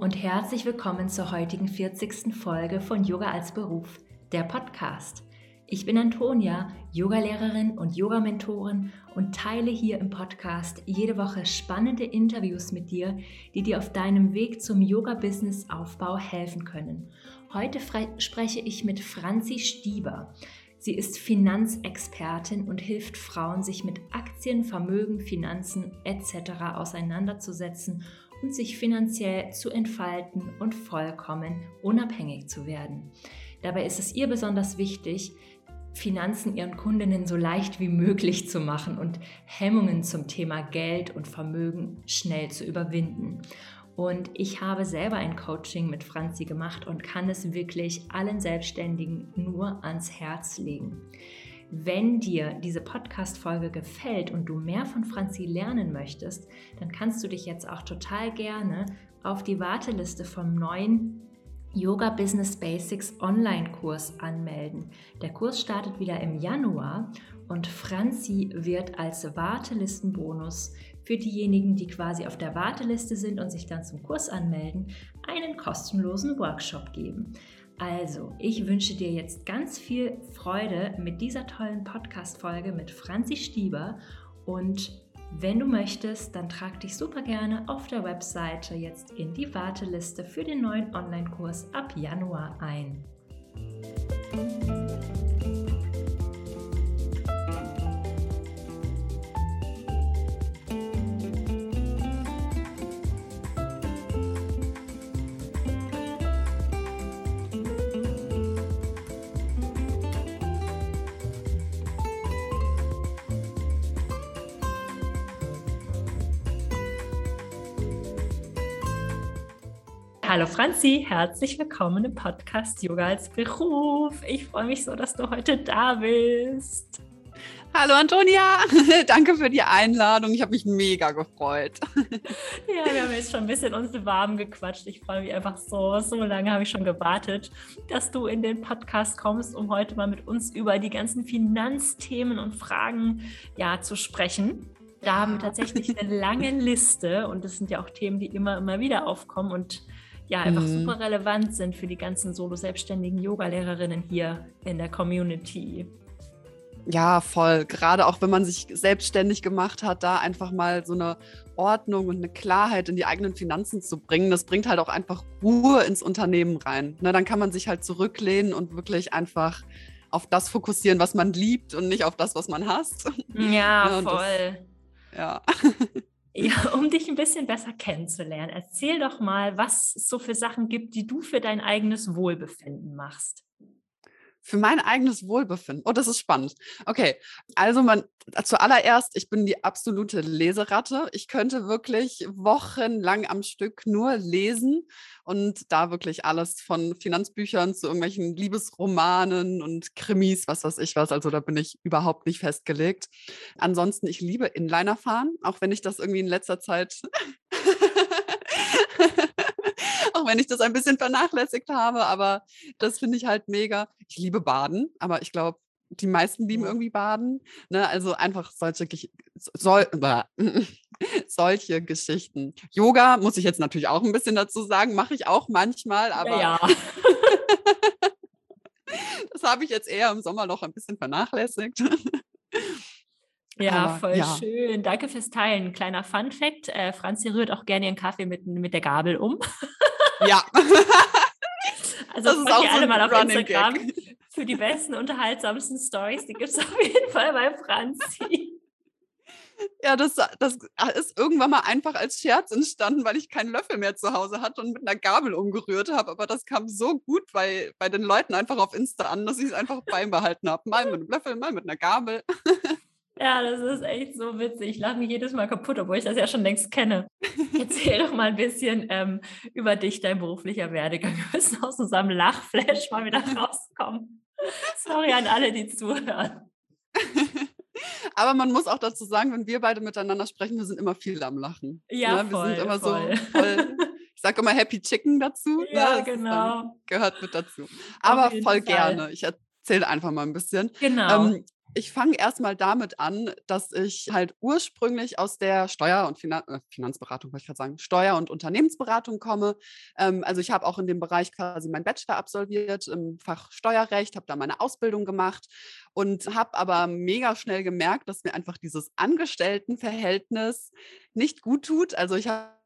und herzlich willkommen zur heutigen 40. Folge von Yoga als Beruf, der Podcast. Ich bin Antonia, Yogalehrerin und Yogamentorin und teile hier im Podcast jede Woche spannende Interviews mit dir, die dir auf deinem Weg zum Yoga-Business-Aufbau helfen können. Heute spreche ich mit Franzi Stieber. Sie ist Finanzexpertin und hilft Frauen, sich mit Aktien, Vermögen, Finanzen etc. auseinanderzusetzen und sich finanziell zu entfalten und vollkommen unabhängig zu werden. Dabei ist es ihr besonders wichtig, Finanzen ihren Kundinnen so leicht wie möglich zu machen und Hemmungen zum Thema Geld und Vermögen schnell zu überwinden. Und ich habe selber ein Coaching mit Franzi gemacht und kann es wirklich allen Selbstständigen nur ans Herz legen. Wenn dir diese Podcast-Folge gefällt und du mehr von Franzi lernen möchtest, dann kannst du dich jetzt auch total gerne auf die Warteliste vom neuen Yoga Business Basics Online-Kurs anmelden. Der Kurs startet wieder im Januar und Franzi wird als Wartelistenbonus für diejenigen, die quasi auf der Warteliste sind und sich dann zum Kurs anmelden, einen kostenlosen Workshop geben. Also, ich wünsche dir jetzt ganz viel Freude mit dieser tollen Podcast-Folge mit Franzi Stieber und wenn du möchtest, dann trag dich super gerne auf der Webseite jetzt in die Warteliste für den neuen Online-Kurs ab Januar ein. Hallo Franzi, herzlich willkommen im Podcast Yoga als Beruf. Ich freue mich so, dass du heute da bist. Hallo Antonia, danke für die Einladung. Ich habe mich mega gefreut. Ja, wir haben jetzt schon ein bisschen uns warm gequatscht. Ich freue mich einfach so. So lange habe ich schon gewartet, dass du in den Podcast kommst, um heute mal mit uns über die ganzen Finanzthemen und Fragen ja, zu sprechen. Da haben wir tatsächlich eine lange Liste und das sind ja auch Themen, die immer, immer wieder aufkommen und ja einfach mhm. super relevant sind für die ganzen solo-selbstständigen Yoga-Lehrerinnen hier in der Community. Ja, voll. Gerade auch wenn man sich selbstständig gemacht hat, da einfach mal so eine Ordnung und eine Klarheit in die eigenen Finanzen zu bringen, das bringt halt auch einfach Ruhe ins Unternehmen rein. Ne, dann kann man sich halt zurücklehnen und wirklich einfach auf das fokussieren, was man liebt und nicht auf das, was man hasst. Ja, ne, voll. Das, ja. Ja, um dich ein bisschen besser kennenzulernen, erzähl doch mal, was es so für Sachen gibt, die du für dein eigenes Wohlbefinden machst. Für mein eigenes Wohlbefinden. Oh, das ist spannend. Okay, also man zuallererst, ich bin die absolute Leseratte. Ich könnte wirklich wochenlang am Stück nur lesen und da wirklich alles von Finanzbüchern zu irgendwelchen Liebesromanen und Krimis, was weiß ich was. Also da bin ich überhaupt nicht festgelegt. Ansonsten, ich liebe Inliner fahren, auch wenn ich das irgendwie in letzter Zeit wenn ich das ein bisschen vernachlässigt habe, aber das finde ich halt mega. Ich liebe Baden, aber ich glaube, die meisten lieben irgendwie Baden. Ne? Also einfach solche, soll, solche Geschichten. Yoga muss ich jetzt natürlich auch ein bisschen dazu sagen, mache ich auch manchmal, aber ja, ja. das habe ich jetzt eher im Sommer noch ein bisschen vernachlässigt. Ja, aber, voll ja. schön. Danke fürs Teilen. Kleiner Fun Fact: äh, Franzi rührt auch gerne ihren Kaffee mit, mit der Gabel um. Ja. also das ist auch so alle mal auf Instagram Gag. für die besten, unterhaltsamsten Stories. Die gibt es auf jeden Fall bei Franzi. Ja, das, das ist irgendwann mal einfach als Scherz entstanden, weil ich keinen Löffel mehr zu Hause hatte und mit einer Gabel umgerührt habe. Aber das kam so gut bei, bei den Leuten einfach auf Insta an, dass ich es einfach beibehalten habe. Mal mit einem Löffel, mal mit einer Gabel. Ja, das ist echt so witzig. Ich lache mich jedes Mal kaputt, obwohl ich das ja schon längst kenne. Erzähl doch mal ein bisschen ähm, über dich, dein beruflicher Werdegang. Wir müssen aus unserem Lachflash mal wieder rauskommen. Sorry an alle, die zuhören. Aber man muss auch dazu sagen, wenn wir beide miteinander sprechen, wir sind immer viel am Lachen. Ja, ne? wir voll, sind immer voll. so voll. Ich sage immer Happy Chicken dazu. Ne? Ja, ne? genau. Gehört mit dazu. Aber voll Fall. gerne. Ich erzähle einfach mal ein bisschen. Genau. Ähm, ich fange erstmal damit an, dass ich halt ursprünglich aus der Steuer- und Finan äh, Finanzberatung, wollte ich gerade sagen, Steuer- und Unternehmensberatung komme. Ähm, also ich habe auch in dem Bereich quasi meinen Bachelor absolviert im Fach Steuerrecht, habe da meine Ausbildung gemacht und habe aber mega schnell gemerkt, dass mir einfach dieses Angestelltenverhältnis nicht gut tut. Also ich habe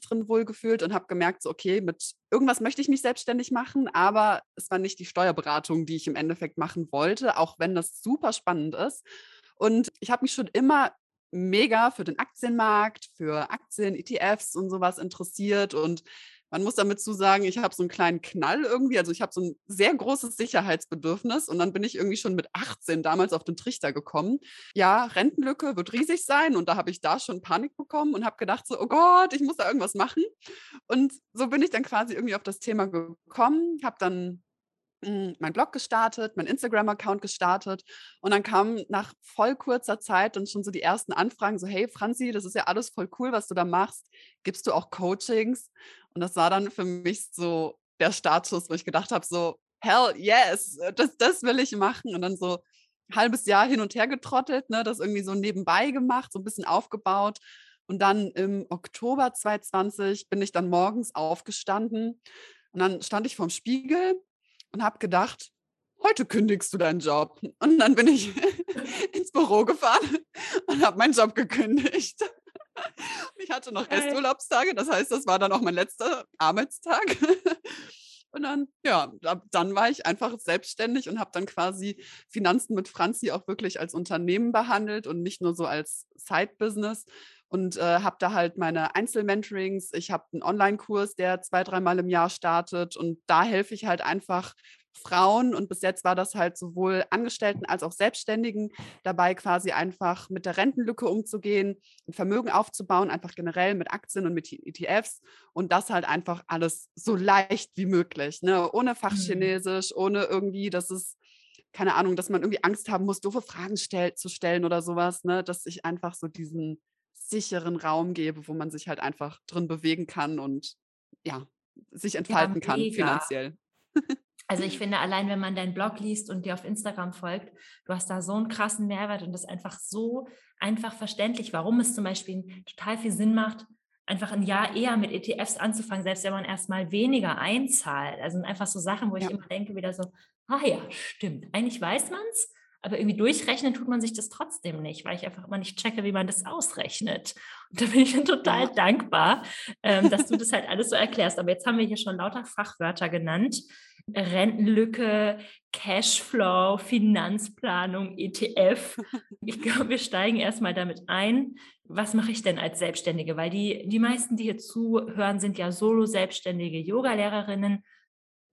drin wohlgefühlt und habe gemerkt, so, okay, mit irgendwas möchte ich mich selbstständig machen, aber es war nicht die Steuerberatung, die ich im Endeffekt machen wollte, auch wenn das super spannend ist. Und ich habe mich schon immer mega für den Aktienmarkt, für Aktien, ETFs und sowas interessiert und man muss damit zu sagen, ich habe so einen kleinen Knall irgendwie. Also ich habe so ein sehr großes Sicherheitsbedürfnis und dann bin ich irgendwie schon mit 18 damals auf den Trichter gekommen. Ja, Rentenlücke wird riesig sein und da habe ich da schon Panik bekommen und habe gedacht so, oh Gott, ich muss da irgendwas machen. Und so bin ich dann quasi irgendwie auf das Thema gekommen, habe dann mein Blog gestartet, mein Instagram-Account gestartet und dann kamen nach voll kurzer Zeit und schon so die ersten Anfragen, so hey Franzi, das ist ja alles voll cool, was du da machst. Gibst du auch Coachings? Und das war dann für mich so der Startschuss, wo ich gedacht habe, so hell yes, das, das will ich machen und dann so ein halbes Jahr hin und her getrottelt, ne, das irgendwie so nebenbei gemacht, so ein bisschen aufgebaut und dann im Oktober 2020 bin ich dann morgens aufgestanden und dann stand ich vorm Spiegel und habe gedacht, heute kündigst du deinen Job. Und dann bin ich ins Büro gefahren und habe meinen Job gekündigt. Ich hatte noch Resturlaubstage, das heißt, das war dann auch mein letzter Arbeitstag. Und dann, ja, dann war ich einfach selbstständig und habe dann quasi Finanzen mit Franzi auch wirklich als Unternehmen behandelt und nicht nur so als Side-Business und äh, habe da halt meine Einzelmentorings. Ich habe einen Online-Kurs, der zwei, dreimal im Jahr startet und da helfe ich halt einfach Frauen und bis jetzt war das halt sowohl Angestellten als auch Selbstständigen dabei, quasi einfach mit der Rentenlücke umzugehen, ein Vermögen aufzubauen, einfach generell mit Aktien und mit ETFs und das halt einfach alles so leicht wie möglich, ne? ohne mhm. Fachchinesisch, ohne irgendwie, dass es keine Ahnung, dass man irgendwie Angst haben muss, doofe Fragen stell zu stellen oder sowas, ne? dass ich einfach so diesen sicheren Raum gebe, wo man sich halt einfach drin bewegen kann und ja, sich entfalten ja, kann finanziell. Also ich finde, allein wenn man deinen Blog liest und dir auf Instagram folgt, du hast da so einen krassen Mehrwert und das ist einfach so einfach verständlich, warum es zum Beispiel total viel Sinn macht, einfach ein Jahr eher mit ETFs anzufangen, selbst wenn man erstmal weniger einzahlt. Also einfach so Sachen, wo ich ja. immer denke, wieder so, ah ja, stimmt, eigentlich weiß man es, aber irgendwie durchrechnen tut man sich das trotzdem nicht, weil ich einfach immer nicht checke, wie man das ausrechnet. Und da bin ich dann total ja. dankbar, ähm, dass du das halt alles so erklärst. Aber jetzt haben wir hier schon lauter Fachwörter genannt. Rentenlücke, Cashflow, Finanzplanung, ETF. Ich glaube, wir steigen erstmal damit ein. Was mache ich denn als Selbstständige? Weil die, die meisten, die hier zuhören, sind ja solo-selbstständige Yoga-Lehrerinnen,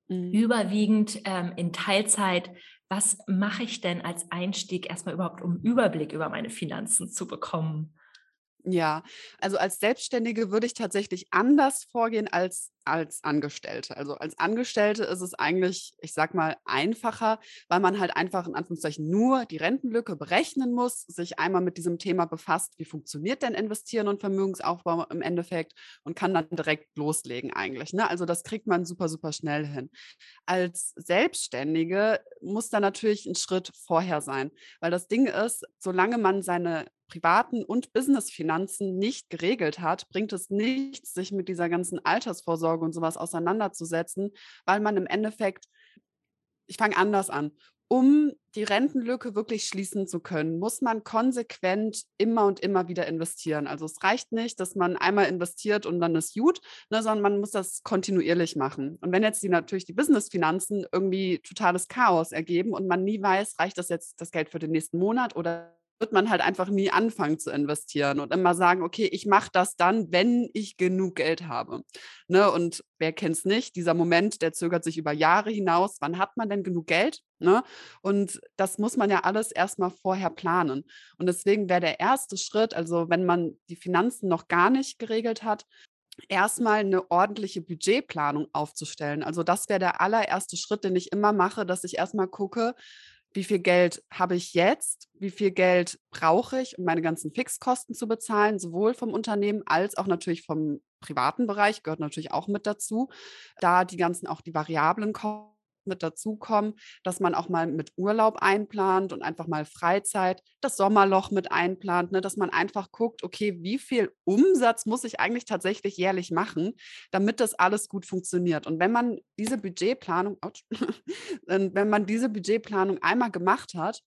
mhm. überwiegend ähm, in Teilzeit was mache ich denn als Einstieg erstmal überhaupt, um Überblick über meine Finanzen zu bekommen? Ja, also als Selbstständige würde ich tatsächlich anders vorgehen als als Angestellte. Also als Angestellte ist es eigentlich, ich sag mal, einfacher, weil man halt einfach in Anführungszeichen nur die Rentenlücke berechnen muss, sich einmal mit diesem Thema befasst, wie funktioniert denn Investieren und Vermögensaufbau im Endeffekt und kann dann direkt loslegen eigentlich. Ne? Also das kriegt man super, super schnell hin. Als Selbstständige muss da natürlich ein Schritt vorher sein, weil das Ding ist, solange man seine privaten und Businessfinanzen nicht geregelt hat, bringt es nichts, sich mit dieser ganzen Altersvorsorge und sowas auseinanderzusetzen, weil man im Endeffekt, ich fange anders an, um die Rentenlücke wirklich schließen zu können, muss man konsequent immer und immer wieder investieren. Also es reicht nicht, dass man einmal investiert und dann ist gut, ne, sondern man muss das kontinuierlich machen. Und wenn jetzt die natürlich die Businessfinanzen irgendwie totales Chaos ergeben und man nie weiß, reicht das jetzt das Geld für den nächsten Monat oder wird man halt einfach nie anfangen zu investieren und immer sagen, okay, ich mache das dann, wenn ich genug Geld habe. Ne? Und wer kennt es nicht? Dieser Moment, der zögert sich über Jahre hinaus. Wann hat man denn genug Geld? Ne? Und das muss man ja alles erstmal vorher planen. Und deswegen wäre der erste Schritt, also wenn man die Finanzen noch gar nicht geregelt hat, erstmal eine ordentliche Budgetplanung aufzustellen. Also das wäre der allererste Schritt, den ich immer mache, dass ich erstmal gucke, wie viel Geld habe ich jetzt, wie viel Geld brauche ich, um meine ganzen Fixkosten zu bezahlen, sowohl vom Unternehmen als auch natürlich vom privaten Bereich, gehört natürlich auch mit dazu, da die ganzen auch die variablen Kosten mit dazu kommen, dass man auch mal mit Urlaub einplant und einfach mal Freizeit, das Sommerloch mit einplant, ne? dass man einfach guckt, okay, wie viel Umsatz muss ich eigentlich tatsächlich jährlich machen, damit das alles gut funktioniert. Und wenn man diese Budgetplanung, wenn man diese Budgetplanung einmal gemacht hat,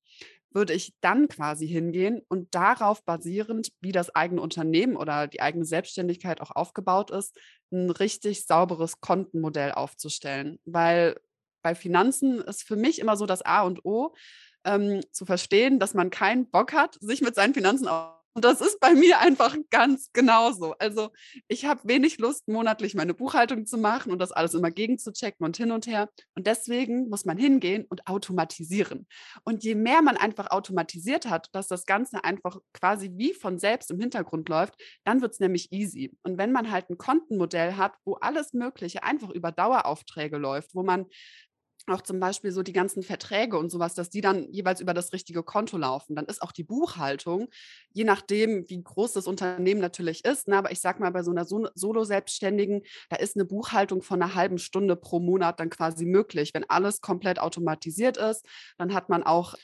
würde ich dann quasi hingehen und darauf basierend, wie das eigene Unternehmen oder die eigene Selbstständigkeit auch aufgebaut ist, ein richtig sauberes Kontenmodell aufzustellen. Weil bei Finanzen ist für mich immer so das A und O, ähm, zu verstehen, dass man keinen Bock hat, sich mit seinen Finanzen und das ist bei mir einfach ganz genauso. Also ich habe wenig Lust, monatlich meine Buchhaltung zu machen und das alles immer gegenzuchecken und hin und her. Und deswegen muss man hingehen und automatisieren. Und je mehr man einfach automatisiert hat, dass das Ganze einfach quasi wie von selbst im Hintergrund läuft, dann wird es nämlich easy. Und wenn man halt ein Kontenmodell hat, wo alles Mögliche einfach über Daueraufträge läuft, wo man auch zum Beispiel so die ganzen Verträge und sowas, dass die dann jeweils über das richtige Konto laufen. Dann ist auch die Buchhaltung, je nachdem, wie groß das Unternehmen natürlich ist, ne, aber ich sage mal, bei so einer Solo-Selbstständigen, da ist eine Buchhaltung von einer halben Stunde pro Monat dann quasi möglich. Wenn alles komplett automatisiert ist, dann hat man auch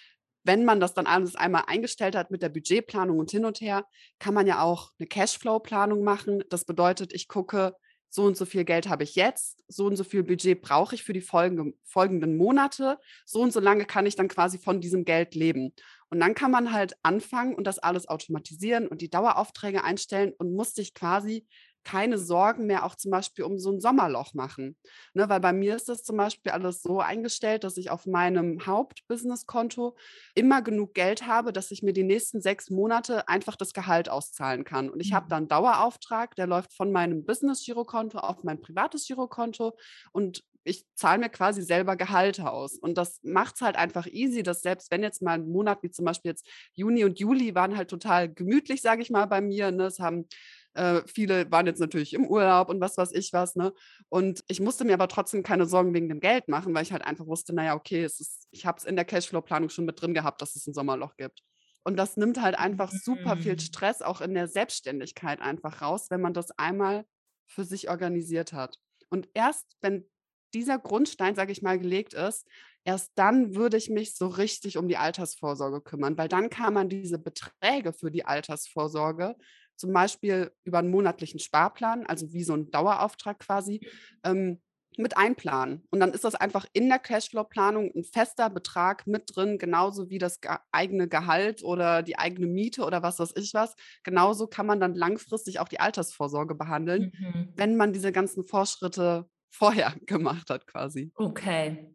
wenn man das dann alles einmal eingestellt hat mit der Budgetplanung und hin und her, kann man ja auch eine Cashflow-Planung machen. Das bedeutet, ich gucke, so und so viel Geld habe ich jetzt, so und so viel Budget brauche ich für die folgende, folgenden Monate, so und so lange kann ich dann quasi von diesem Geld leben. Und dann kann man halt anfangen und das alles automatisieren und die Daueraufträge einstellen und muss sich quasi keine Sorgen mehr auch zum Beispiel um so ein Sommerloch machen. Ne, weil bei mir ist das zum Beispiel alles so eingestellt, dass ich auf meinem Hauptbusinesskonto immer genug Geld habe, dass ich mir die nächsten sechs Monate einfach das Gehalt auszahlen kann. Und ich habe mhm. dann Dauerauftrag, der läuft von meinem Business-Girokonto auf mein privates Girokonto und ich zahle mir quasi selber Gehalte aus. Und das macht es halt einfach easy, dass selbst wenn jetzt mal ein Monat wie zum Beispiel jetzt Juni und Juli waren halt total gemütlich, sage ich mal, bei mir. Ne? Es haben äh, viele waren jetzt natürlich im Urlaub und was weiß ich was. Ne? Und ich musste mir aber trotzdem keine Sorgen wegen dem Geld machen, weil ich halt einfach wusste, naja, okay, es ist, ich habe es in der Cashflow-Planung schon mit drin gehabt, dass es ein Sommerloch gibt. Und das nimmt halt einfach super viel mhm. Stress auch in der Selbstständigkeit einfach raus, wenn man das einmal für sich organisiert hat. Und erst wenn dieser Grundstein, sage ich mal, gelegt ist, erst dann würde ich mich so richtig um die Altersvorsorge kümmern, weil dann kann man diese Beträge für die Altersvorsorge zum Beispiel über einen monatlichen Sparplan, also wie so ein Dauerauftrag quasi, ähm, mit einplanen. Und dann ist das einfach in der Cashflow-Planung ein fester Betrag mit drin, genauso wie das ge eigene Gehalt oder die eigene Miete oder was weiß ich was. Genauso kann man dann langfristig auch die Altersvorsorge behandeln, mhm. wenn man diese ganzen Vorschritte vorher gemacht hat quasi. Okay.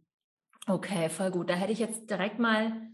Okay, voll gut. Da hätte ich jetzt direkt mal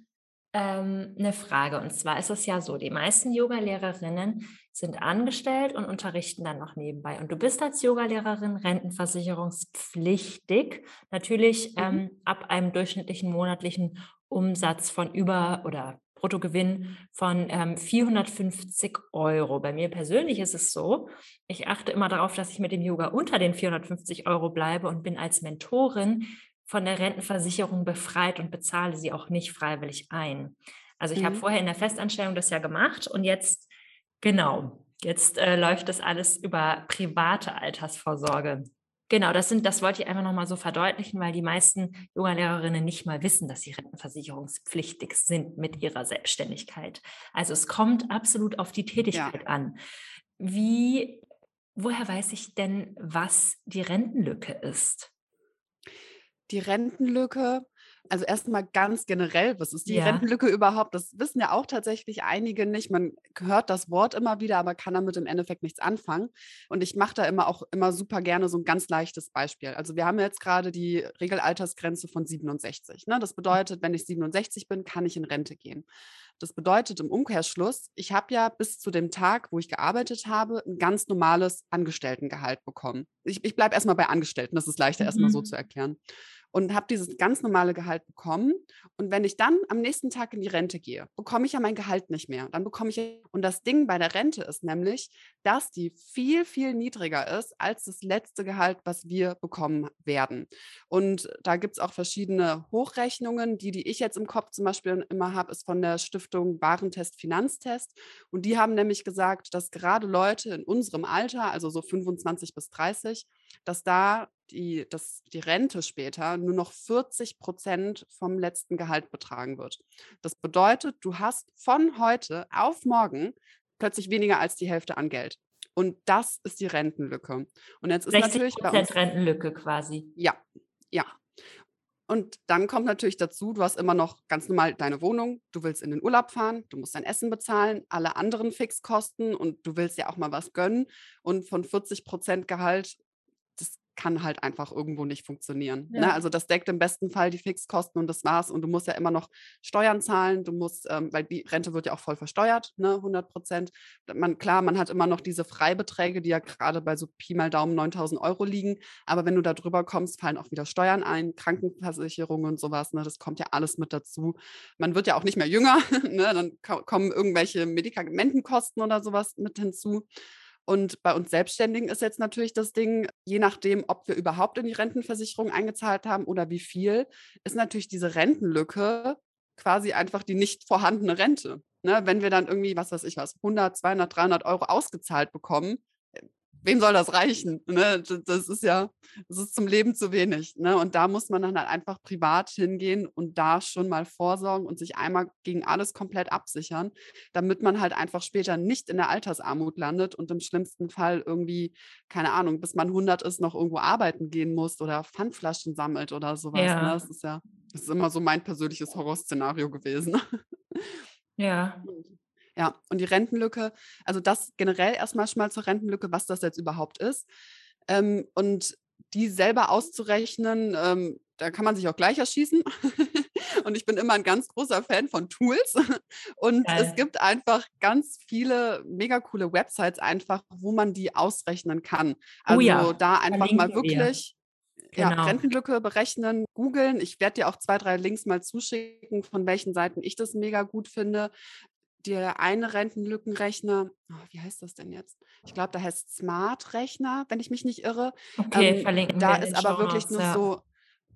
ähm, eine Frage. Und zwar ist es ja so, die meisten Yoga-Lehrerinnen sind angestellt und unterrichten dann noch nebenbei. Und du bist als Yogalehrerin rentenversicherungspflichtig, natürlich mhm. ähm, ab einem durchschnittlichen monatlichen Umsatz von über oder Bruttogewinn von ähm, 450 Euro. Bei mir persönlich ist es so, ich achte immer darauf, dass ich mit dem Yoga unter den 450 Euro bleibe und bin als Mentorin von der Rentenversicherung befreit und bezahle sie auch nicht freiwillig ein. Also ich mhm. habe vorher in der Festanstellung das ja gemacht und jetzt, genau, jetzt äh, läuft das alles über private Altersvorsorge. Genau, das sind, das wollte ich einfach nochmal so verdeutlichen, weil die meisten Yoga-Lehrerinnen nicht mal wissen, dass sie rentenversicherungspflichtig sind mit ihrer Selbstständigkeit. Also es kommt absolut auf die Tätigkeit ja. an. Wie, woher weiß ich denn, was die Rentenlücke ist? Die Rentenlücke, also erstmal ganz generell, was ist die ja. Rentenlücke überhaupt? Das wissen ja auch tatsächlich einige nicht. Man hört das Wort immer wieder, aber kann damit im Endeffekt nichts anfangen. Und ich mache da immer auch immer super gerne so ein ganz leichtes Beispiel. Also wir haben jetzt gerade die Regelaltersgrenze von 67. Ne? Das bedeutet, wenn ich 67 bin, kann ich in Rente gehen. Das bedeutet im Umkehrschluss, ich habe ja bis zu dem Tag, wo ich gearbeitet habe, ein ganz normales Angestelltengehalt bekommen. Ich, ich bleibe erstmal bei Angestellten, das ist leichter mhm. erstmal so zu erklären und habe dieses ganz normale Gehalt bekommen. Und wenn ich dann am nächsten Tag in die Rente gehe, bekomme ich ja mein Gehalt nicht mehr. Dann bekomme ich, und das Ding bei der Rente ist nämlich, dass die viel, viel niedriger ist als das letzte Gehalt, was wir bekommen werden. Und da gibt es auch verschiedene Hochrechnungen. Die, die ich jetzt im Kopf zum Beispiel immer habe, ist von der Stiftung Warentest Finanztest. Und die haben nämlich gesagt, dass gerade Leute in unserem Alter, also so 25 bis 30, dass da die, dass die Rente später nur noch 40 Prozent vom letzten Gehalt betragen wird. Das bedeutet, du hast von heute auf morgen plötzlich weniger als die Hälfte an Geld. Und das ist die Rentenlücke. Und jetzt ist 60 natürlich bei uns Rentenlücke quasi. Ja, ja. Und dann kommt natürlich dazu, du hast immer noch ganz normal deine Wohnung, du willst in den Urlaub fahren, du musst dein Essen bezahlen, alle anderen Fixkosten und du willst ja auch mal was gönnen. Und von 40 Prozent Gehalt kann halt einfach irgendwo nicht funktionieren. Ne? Ja. Ne? Also das deckt im besten Fall die Fixkosten und das war's. Und du musst ja immer noch Steuern zahlen. Du musst, ähm, weil die Rente wird ja auch voll versteuert, ne? 100 Prozent. Man, klar, man hat immer noch diese Freibeträge, die ja gerade bei so Pi mal Daumen 9000 Euro liegen. Aber wenn du da drüber kommst, fallen auch wieder Steuern ein, Krankenversicherung und sowas. Ne? Das kommt ja alles mit dazu. Man wird ja auch nicht mehr jünger. ne? Dann kommen irgendwelche Medikamentenkosten oder sowas mit hinzu. Und bei uns Selbstständigen ist jetzt natürlich das Ding, je nachdem, ob wir überhaupt in die Rentenversicherung eingezahlt haben oder wie viel, ist natürlich diese Rentenlücke quasi einfach die nicht vorhandene Rente. Ne? Wenn wir dann irgendwie, was weiß ich was, 100, 200, 300 Euro ausgezahlt bekommen, wem soll das reichen? Ne? Das ist ja, das ist zum Leben zu wenig. Ne? Und da muss man dann halt einfach privat hingehen und da schon mal vorsorgen und sich einmal gegen alles komplett absichern, damit man halt einfach später nicht in der Altersarmut landet und im schlimmsten Fall irgendwie, keine Ahnung, bis man 100 ist, noch irgendwo arbeiten gehen muss oder Pfandflaschen sammelt oder sowas. Ne? Ja. Ne? Das ist ja, das ist immer so mein persönliches Horrorszenario gewesen. Ja. Ja, und die Rentenlücke, also das generell erstmal schon mal zur Rentenlücke, was das jetzt überhaupt ist. Ähm, und die selber auszurechnen, ähm, da kann man sich auch gleich erschießen. und ich bin immer ein ganz großer Fan von Tools. Und Geil. es gibt einfach ganz viele mega coole Websites einfach, wo man die ausrechnen kann. Also oh ja, da einfach mal wirklich. Genau. Ja, Rentenlücke berechnen, googeln. Ich werde dir auch zwei, drei Links mal zuschicken, von welchen Seiten ich das mega gut finde der eine Rentenlückenrechner, oh, wie heißt das denn jetzt? Ich glaube, da heißt Smart-Rechner, wenn ich mich nicht irre. Okay, ähm, verlinken Da ist aber wirklich nur ja. so,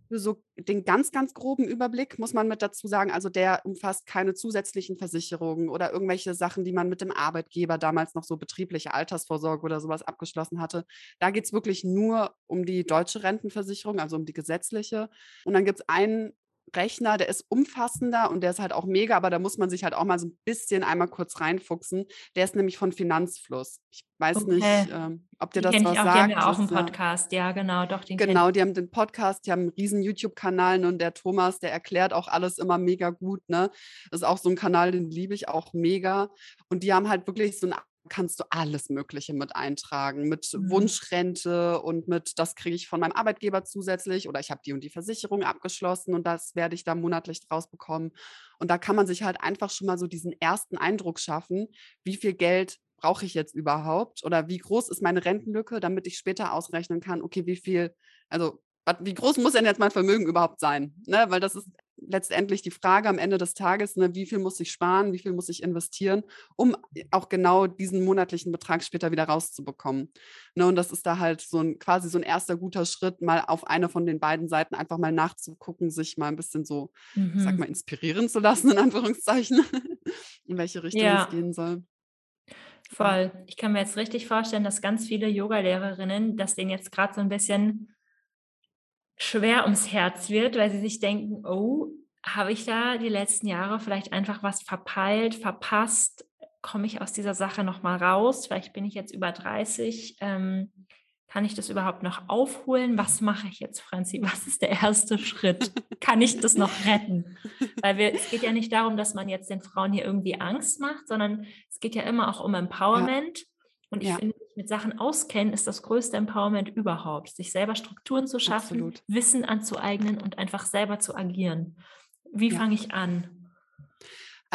so den ganz, ganz groben Überblick, muss man mit dazu sagen. Also der umfasst keine zusätzlichen Versicherungen oder irgendwelche Sachen, die man mit dem Arbeitgeber damals noch so betriebliche Altersvorsorge oder sowas abgeschlossen hatte. Da geht es wirklich nur um die deutsche Rentenversicherung, also um die gesetzliche. Und dann gibt es einen Rechner, der ist umfassender und der ist halt auch mega, aber da muss man sich halt auch mal so ein bisschen einmal kurz reinfuchsen. Der ist nämlich von Finanzfluss. Ich weiß okay. nicht, ähm, ob dir das was auch, sagt. Die haben ja auch einen Podcast, ja, genau, doch. Den genau, die haben den Podcast, die haben einen riesen YouTube-Kanal ne, und der Thomas, der erklärt auch alles immer mega gut. Ne? Das ist auch so ein Kanal, den liebe ich auch mega. Und die haben halt wirklich so ein kannst du alles Mögliche mit eintragen, mit mhm. Wunschrente und mit, das kriege ich von meinem Arbeitgeber zusätzlich oder ich habe die und die Versicherung abgeschlossen und das werde ich da monatlich draus bekommen. Und da kann man sich halt einfach schon mal so diesen ersten Eindruck schaffen, wie viel Geld brauche ich jetzt überhaupt oder wie groß ist meine Rentenlücke, damit ich später ausrechnen kann, okay, wie viel, also wie groß muss denn jetzt mein Vermögen überhaupt sein? Ne? Weil das ist letztendlich die Frage am Ende des Tages, ne, wie viel muss ich sparen, wie viel muss ich investieren, um auch genau diesen monatlichen Betrag später wieder rauszubekommen. Ne, und das ist da halt so ein quasi so ein erster guter Schritt, mal auf eine von den beiden Seiten einfach mal nachzugucken, sich mal ein bisschen so, mhm. sag mal, inspirieren zu lassen, in Anführungszeichen, in welche Richtung ja. es gehen soll. Voll. Ich kann mir jetzt richtig vorstellen, dass ganz viele Yoga-Lehrerinnen das denen jetzt gerade so ein bisschen schwer ums Herz wird, weil sie sich denken, oh, habe ich da die letzten Jahre vielleicht einfach was verpeilt, verpasst? Komme ich aus dieser Sache nochmal raus? Vielleicht bin ich jetzt über 30. Ähm, kann ich das überhaupt noch aufholen? Was mache ich jetzt, Franzi? Was ist der erste Schritt? Kann ich das noch retten? Weil wir, es geht ja nicht darum, dass man jetzt den Frauen hier irgendwie Angst macht, sondern es geht ja immer auch um Empowerment. Ja. Und ich ja. finde, mit Sachen auskennen ist das größte Empowerment überhaupt. Sich selber Strukturen zu schaffen, Absolut. Wissen anzueignen und einfach selber zu agieren. Wie ja. fange ich an?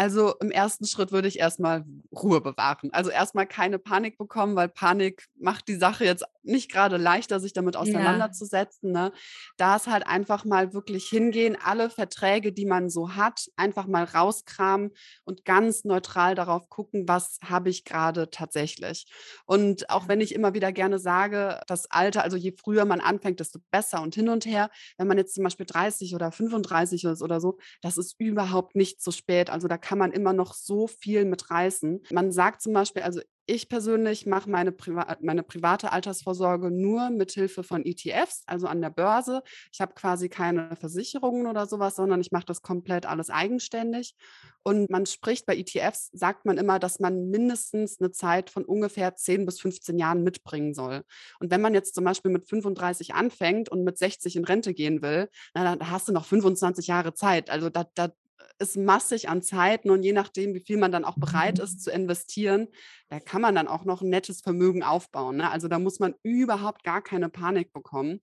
Also im ersten Schritt würde ich erstmal Ruhe bewahren. Also erstmal keine Panik bekommen, weil Panik macht die Sache jetzt nicht gerade leichter, sich damit auseinanderzusetzen. Ja. Ne? Da ist halt einfach mal wirklich hingehen, alle Verträge, die man so hat, einfach mal rauskramen und ganz neutral darauf gucken, was habe ich gerade tatsächlich. Und auch wenn ich immer wieder gerne sage, das Alter, also je früher man anfängt, desto besser und hin und her. Wenn man jetzt zum Beispiel 30 oder 35 ist oder so, das ist überhaupt nicht zu spät. Also da kann man immer noch so viel mit reißen. Man sagt zum Beispiel, also ich persönlich mache meine, Priva meine private Altersvorsorge nur mit Hilfe von ETFs, also an der Börse. Ich habe quasi keine Versicherungen oder sowas, sondern ich mache das komplett alles eigenständig. Und man spricht bei ETFs, sagt man immer, dass man mindestens eine Zeit von ungefähr 10 bis 15 Jahren mitbringen soll. Und wenn man jetzt zum Beispiel mit 35 anfängt und mit 60 in Rente gehen will, na, dann hast du noch 25 Jahre Zeit. Also da, da ist massig an Zeiten und je nachdem, wie viel man dann auch bereit ist mhm. zu investieren, da kann man dann auch noch ein nettes Vermögen aufbauen. Ne? Also da muss man überhaupt gar keine Panik bekommen.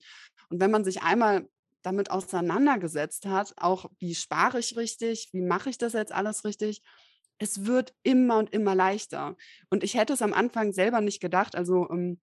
Und wenn man sich einmal damit auseinandergesetzt hat, auch wie spare ich richtig, wie mache ich das jetzt alles richtig, es wird immer und immer leichter. Und ich hätte es am Anfang selber nicht gedacht. Also ähm,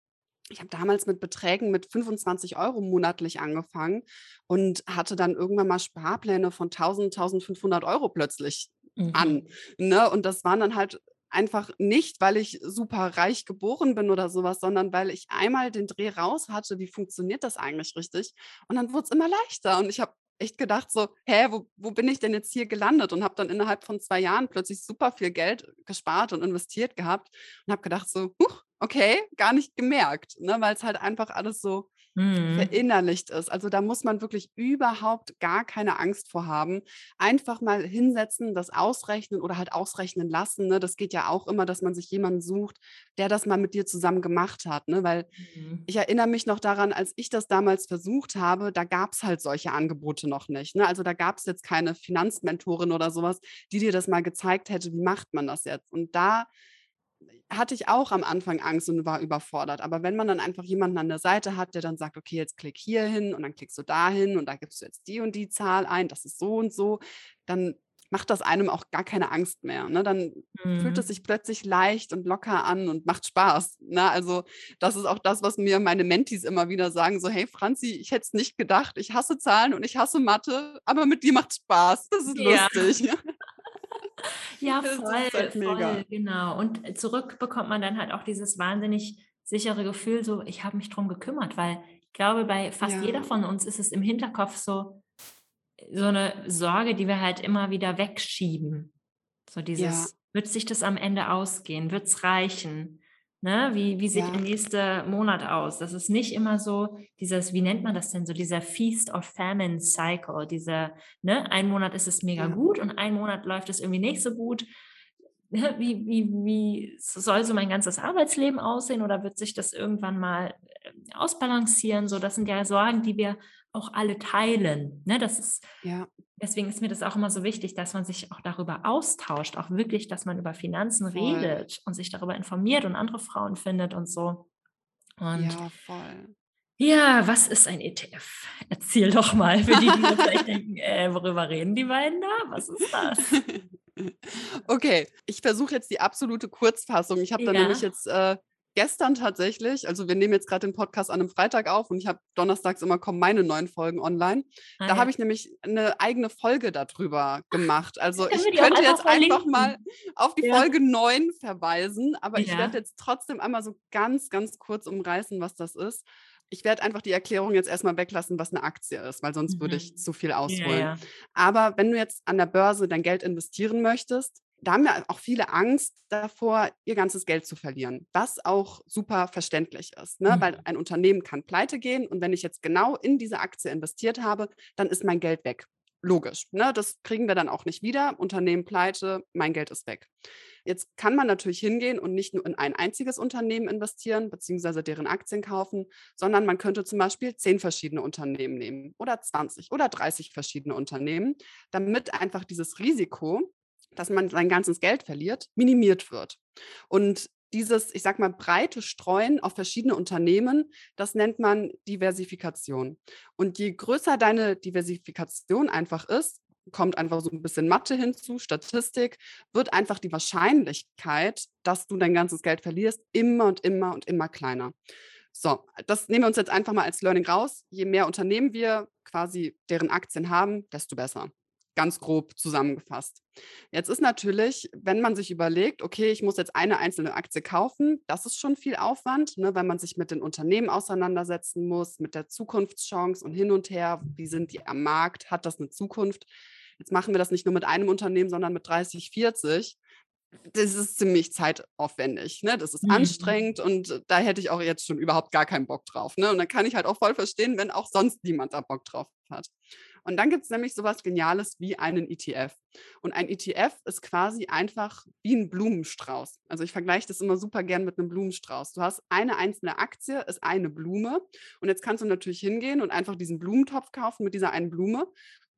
ich habe damals mit Beträgen mit 25 Euro monatlich angefangen und hatte dann irgendwann mal Sparpläne von 1000, 1500 Euro plötzlich mhm. an. Ne? Und das waren dann halt einfach nicht, weil ich super reich geboren bin oder sowas, sondern weil ich einmal den Dreh raus hatte, wie funktioniert das eigentlich richtig? Und dann wurde es immer leichter. Und ich habe echt gedacht so, hä, wo, wo bin ich denn jetzt hier gelandet? Und habe dann innerhalb von zwei Jahren plötzlich super viel Geld gespart und investiert gehabt und habe gedacht so, huch, okay, gar nicht gemerkt, ne, weil es halt einfach alles so mhm. verinnerlicht ist. Also da muss man wirklich überhaupt gar keine Angst vor haben. Einfach mal hinsetzen, das ausrechnen oder halt ausrechnen lassen. Ne? Das geht ja auch immer, dass man sich jemanden sucht, der das mal mit dir zusammen gemacht hat. Ne? Weil mhm. ich erinnere mich noch daran, als ich das damals versucht habe, da gab es halt solche Angebote noch nicht. Ne? Also da gab es jetzt keine Finanzmentorin oder sowas, die dir das mal gezeigt hätte, wie macht man das jetzt. Und da hatte ich auch am Anfang Angst und war überfordert. Aber wenn man dann einfach jemanden an der Seite hat, der dann sagt, okay, jetzt klick hier hin und dann klickst du da hin und da gibst du jetzt die und die Zahl ein, das ist so und so, dann macht das einem auch gar keine Angst mehr. Ne? Dann mhm. fühlt es mhm. sich plötzlich leicht und locker an und macht Spaß. Ne? Also das ist auch das, was mir meine Mentis immer wieder sagen, so hey Franzi, ich hätte es nicht gedacht, ich hasse Zahlen und ich hasse Mathe, aber mit dir macht Spaß, das ist ja. lustig. Ja, voll, halt voll, genau. Und zurück bekommt man dann halt auch dieses wahnsinnig sichere Gefühl, so ich habe mich drum gekümmert, weil ich glaube, bei fast ja. jeder von uns ist es im Hinterkopf so, so eine Sorge, die wir halt immer wieder wegschieben. So dieses, ja. wird sich das am Ende ausgehen? Wird es reichen? Ne? Wie, wie sieht ja. der nächste Monat aus? Das ist nicht immer so dieses, wie nennt man das denn so, dieser Feast of Famine Cycle, dieser, ne, ein Monat ist es mega ja. gut und ein Monat läuft es irgendwie nicht so gut. Ne, wie, wie, wie soll so mein ganzes Arbeitsleben aussehen oder wird sich das irgendwann mal ähm, ausbalancieren? So, das sind ja Sorgen, die wir auch alle teilen. Ne? Das ist, ja. Deswegen ist mir das auch immer so wichtig, dass man sich auch darüber austauscht, auch wirklich, dass man über Finanzen voll. redet und sich darüber informiert und andere Frauen findet und so. Und ja, voll. Ja, was ist ein ETF? Erzähl doch mal für die, die vielleicht denken, äh, worüber reden die beiden da? Was ist das? Okay, ich versuche jetzt die absolute Kurzfassung. Ich habe da nämlich jetzt äh, gestern tatsächlich, also wir nehmen jetzt gerade den Podcast an einem Freitag auf und ich habe donnerstags immer kommen meine neuen Folgen online. Ah, da ja. habe ich nämlich eine eigene Folge darüber gemacht. Also ich könnte jetzt verlinken. einfach mal auf die ja. Folge 9 verweisen, aber ja. ich werde jetzt trotzdem einmal so ganz, ganz kurz umreißen, was das ist. Ich werde einfach die Erklärung jetzt erstmal weglassen, was eine Aktie ist, weil sonst mhm. würde ich zu viel ausholen. Aber wenn du jetzt an der Börse dein Geld investieren möchtest, da haben ja auch viele Angst davor, ihr ganzes Geld zu verlieren, was auch super verständlich ist, ne? Mhm. weil ein Unternehmen kann pleite gehen und wenn ich jetzt genau in diese Aktie investiert habe, dann ist mein Geld weg. Logisch, ne? das kriegen wir dann auch nicht wieder. Unternehmen pleite, mein Geld ist weg. Jetzt kann man natürlich hingehen und nicht nur in ein einziges Unternehmen investieren, beziehungsweise deren Aktien kaufen, sondern man könnte zum Beispiel zehn verschiedene Unternehmen nehmen oder 20 oder 30 verschiedene Unternehmen, damit einfach dieses Risiko, dass man sein ganzes Geld verliert, minimiert wird. Und dieses, ich sag mal, breite Streuen auf verschiedene Unternehmen, das nennt man Diversifikation. Und je größer deine Diversifikation einfach ist, kommt einfach so ein bisschen Mathe hinzu, Statistik, wird einfach die Wahrscheinlichkeit, dass du dein ganzes Geld verlierst, immer und immer und immer kleiner. So, das nehmen wir uns jetzt einfach mal als Learning raus. Je mehr Unternehmen wir quasi deren Aktien haben, desto besser ganz grob zusammengefasst. Jetzt ist natürlich, wenn man sich überlegt, okay, ich muss jetzt eine einzelne Aktie kaufen, das ist schon viel Aufwand, ne, weil man sich mit den Unternehmen auseinandersetzen muss, mit der Zukunftschance und hin und her, wie sind die am Markt, hat das eine Zukunft? Jetzt machen wir das nicht nur mit einem Unternehmen, sondern mit 30, 40. das ist ziemlich zeitaufwendig. Ne? Das ist Mhm. anstrengend und da hätte ich auch jetzt schon überhaupt gar keinen Bock drauf. Ne? Und dann kann ich halt auch voll verstehen, wenn auch sonst niemand da Bock drauf hat. Und dann gibt es nämlich sowas Geniales wie einen ETF. Und ein ETF ist quasi einfach wie ein Blumenstrauß. Also ich vergleiche das immer super gern mit einem Blumenstrauß. Du hast eine einzelne Aktie, ist eine Blume. Und jetzt kannst du natürlich hingehen und einfach diesen Blumentopf kaufen mit dieser einen Blume.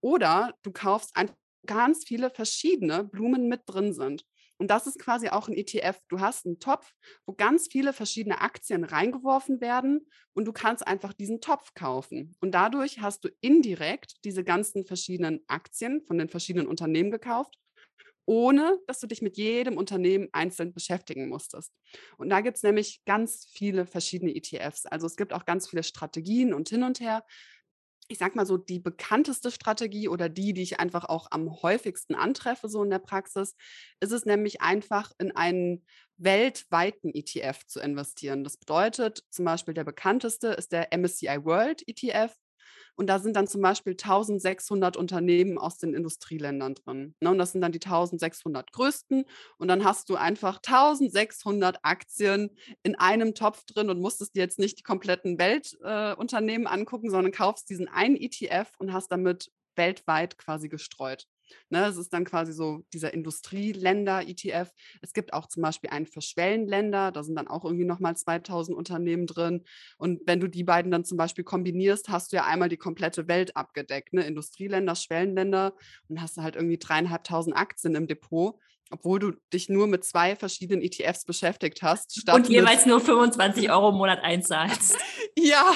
Oder du kaufst einfach ganz viele verschiedene Blumen mit drin sind. Und das ist quasi auch ein ETF. Du hast einen Topf, wo ganz viele verschiedene Aktien reingeworfen werden und du kannst einfach diesen Topf kaufen. Und dadurch hast du indirekt diese ganzen verschiedenen Aktien von den verschiedenen Unternehmen gekauft, ohne dass du dich mit jedem Unternehmen einzeln beschäftigen musstest. Und da gibt es nämlich ganz viele verschiedene ETFs. Also es gibt auch ganz viele Strategien und hin und her ich sag mal so, die bekannteste Strategie oder die, die ich einfach auch am häufigsten antreffe, so in der Praxis, ist es nämlich einfach in einen weltweiten ETF zu investieren. Das bedeutet zum Beispiel, der bekannteste ist der MSCI World ETF. Und da sind dann zum Beispiel 1600 Unternehmen aus den Industrieländern drin. Ne? Und das sind dann die 1600 größten. Und dann hast du einfach 1600 Aktien in einem Topf drin und musstest dir jetzt nicht die kompletten Weltunternehmen äh, angucken, sondern kaufst diesen einen ETF und hast damit weltweit quasi gestreut. Ne, es ist dann quasi so dieser Industrieländer-ETF. Es gibt auch zum Beispiel einen für Schwellenländer, da sind dann auch irgendwie nochmal 2000 Unternehmen drin. Und wenn du die beiden dann zum Beispiel kombinierst, hast du ja einmal die komplette Welt abgedeckt. Ne? Industrieländer, Schwellenländer und hast halt irgendwie dreieinhalbtausend Aktien im Depot obwohl du dich nur mit zwei verschiedenen ETFs beschäftigt hast. und jeweils nur 25 Euro im Monat einzahlst. ja,